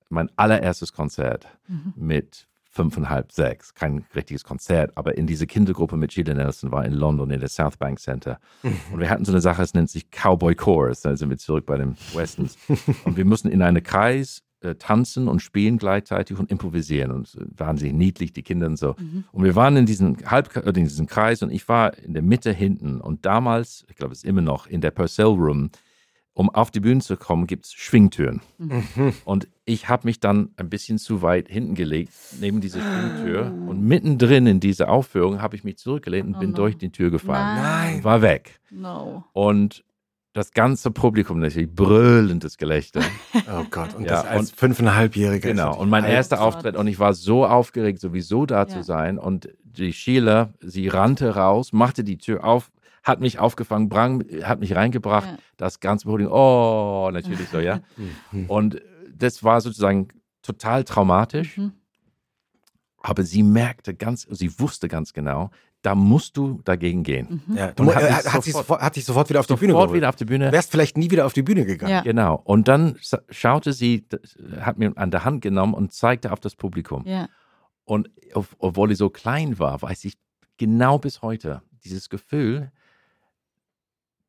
C: mein allererstes Konzert mit fünfeinhalb, sechs, kein richtiges Konzert, aber in diese Kindergruppe mit Gillian Nelson war in London in der South Bank Center. Und wir hatten so eine Sache, es nennt sich Cowboy Chorus, da sind wir zurück bei den Westerns. Und wir mussten in einem Kreis äh, tanzen und spielen gleichzeitig und improvisieren. Und äh, wahnsinnig niedlich, die Kinder und so. Und wir waren in diesem Halb äh, in diesem Kreis und ich war in der Mitte hinten. Und damals, ich glaube es ist immer noch, in der Purcell Room um auf die Bühne zu kommen, gibt es Schwingtüren. Und ich habe mich dann ein bisschen zu weit hinten gelegt, neben diese Schwingtür. Und mittendrin in dieser Aufführung habe ich mich zurückgelehnt und
A: Oh
C: bin
A: no.
C: durch die Tür gefallen.
B: Nein.
C: War weg.
A: No.
C: Und das ganze Publikum natürlich brüllendes Gelächter.
B: Oh Gott, und
C: Ja,
B: das als
C: und-
B: fünfeinhalbjähriger.
C: Genau. Und mein erster
A: Gott.
C: Auftritt und ich war so aufgeregt, sowieso da
A: Ja.
C: zu sein. Und die Sheila, sie rannte raus, machte die Tür auf, hat mich aufgefangen, brang, hat mich reingebracht.
A: Ja.
C: Das ganze Podium, oh, natürlich so, ja.
B: Mhm.
C: Und das war sozusagen total traumatisch.
A: Mhm.
C: Aber sie merkte ganz, sie wusste ganz genau, da musst du dagegen gehen.
A: Mhm.
B: Ja, du,
C: Und
B: hat,
C: hat
B: hat, sich
C: sofort-
B: sofort, hat sich sofort wieder auf die Bühne
C: Sofort
B: geholt.
C: wieder auf die Bühne.
B: Wärst vielleicht nie wieder auf die Bühne gegangen.
A: Ja.
C: Genau. Und dann schaute sie, hat mir an der Hand genommen und zeigte auf das Publikum.
A: Ja.
C: Und ob- obwohl ich so klein war, weiß ich genau bis heute, dieses Gefühl,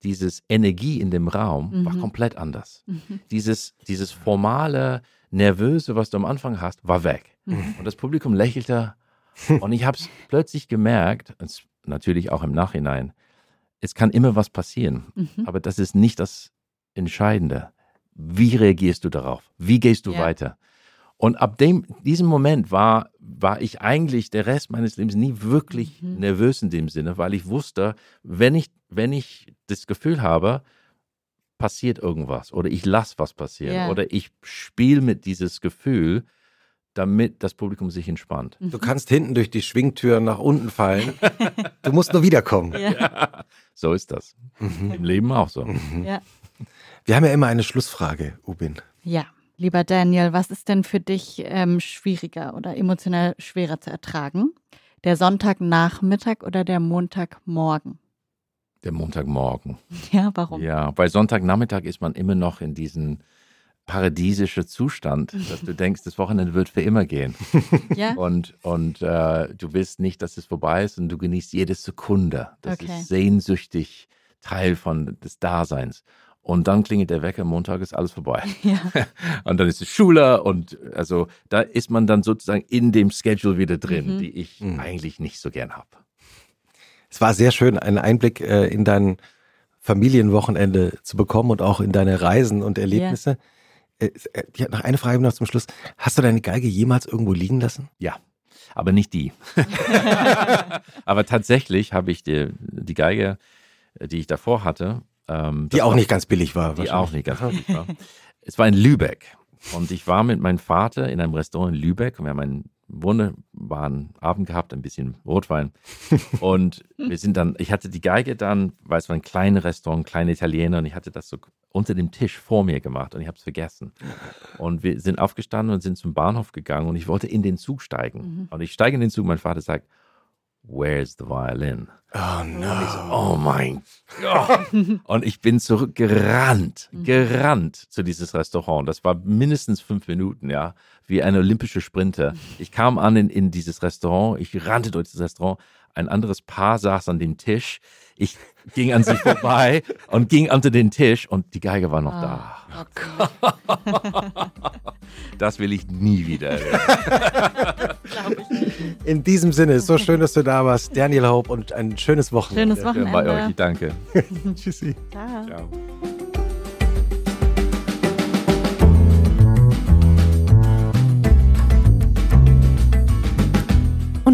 C: dieses Energie in dem Raum war
A: Mhm.
C: komplett anders.
A: Mhm.
C: Dieses, dieses formale, nervöse, was du am Anfang hast, war weg.
A: Mhm.
C: Und das Publikum lächelte. und ich habe es plötzlich gemerkt, natürlich auch im Nachhinein, es kann immer was passieren.
A: Mhm.
C: Aber das ist nicht das Entscheidende. Wie reagierst du darauf? Wie gehst du
A: Ja.
C: weiter? Und ab dem, diesem Moment war, war ich eigentlich der Rest meines Lebens nie wirklich
A: Mhm.
C: nervös in dem Sinne, weil ich wusste, wenn ich, wenn ich das Gefühl habe, passiert irgendwas oder ich lasse was passieren
A: Ja.
C: oder ich spiele mit dieses Gefühl, damit das Publikum sich entspannt.
B: Du kannst hinten durch die Schwingtür nach unten fallen. du musst nur wiederkommen.
A: Ja.
C: So ist das.
B: Mhm.
C: Im Leben auch so.
A: Ja.
B: Wir haben ja immer eine Schlussfrage, Ubin.
A: ja. Lieber Daniel, was ist denn für dich ähm, schwieriger oder emotional schwerer zu ertragen? Der Sonntagnachmittag oder der Montagmorgen?
C: Der Montagmorgen.
A: Ja, warum?
C: Ja, bei Sonntagnachmittag ist man immer noch in diesem paradiesischen Zustand, dass du denkst, das Wochenende wird für immer gehen.
A: Ja?
C: Und, und äh, du willst nicht, dass es vorbei ist und du genießt jede Sekunde. Das
A: Okay.
C: ist sehnsüchtig Teil von des Daseins. Und dann klingelt der Wecker, Montag ist alles vorbei.
A: Ja.
C: Und dann ist es Schule und also da ist man dann sozusagen in dem Schedule wieder drin,
A: Mhm.
C: die ich
B: Mhm.
C: eigentlich nicht so gern habe.
B: Es war sehr schön, einen Einblick äh, in dein Familienwochenende zu bekommen und auch in deine Reisen und Erlebnisse. Äh, äh, ich habe noch eine Frage noch zum Schluss. Hast du deine Geige jemals irgendwo liegen lassen?
C: Ja, aber nicht die. aber tatsächlich habe ich die, die Geige, äh, die ich davor hatte, ähm,
B: Die auch
C: war-
B: nicht ganz billig war.
C: die auch nicht ganz billig war. Es war in Lübeck und ich war mit meinem Vater in einem Restaurant in Lübeck und wir haben einen wunderbaren Abend gehabt, ein bisschen Rotwein und wir sind dann, ich hatte die Geige dann, weil es war ein kleines Restaurant, kleine Italiener und ich hatte das so unter dem Tisch vor mir gemacht und ich habe es vergessen. Und wir sind aufgestanden und sind zum Bahnhof gegangen und ich wollte in den Zug steigen. Und ich steige in den Zug, mein Vater sagt, Where's the violin?
B: Oh no.
C: Oh mein Gott. Und ich bin zurückgerannt, gerannt zu dieses Restaurant. Das war mindestens fünf Minuten, ja, wie ein olympischer Sprinter. Ich kam an in, in dieses Restaurant, ich rannte durch das Restaurant. Ein anderes Paar saß an dem Tisch. Ich ging an sie vorbei und ging unter den Tisch und die Geige war noch da.
A: Ah, Gott,
C: Das will ich nie wieder
A: ich nicht.
B: In diesem Sinne, so schön, dass du da warst. Daniel Hope und ein schönes Wochenende.
A: Schönes Wochenende.
C: Bei euch, danke.
B: Tschüssi.
A: Ciao.
C: Ciao.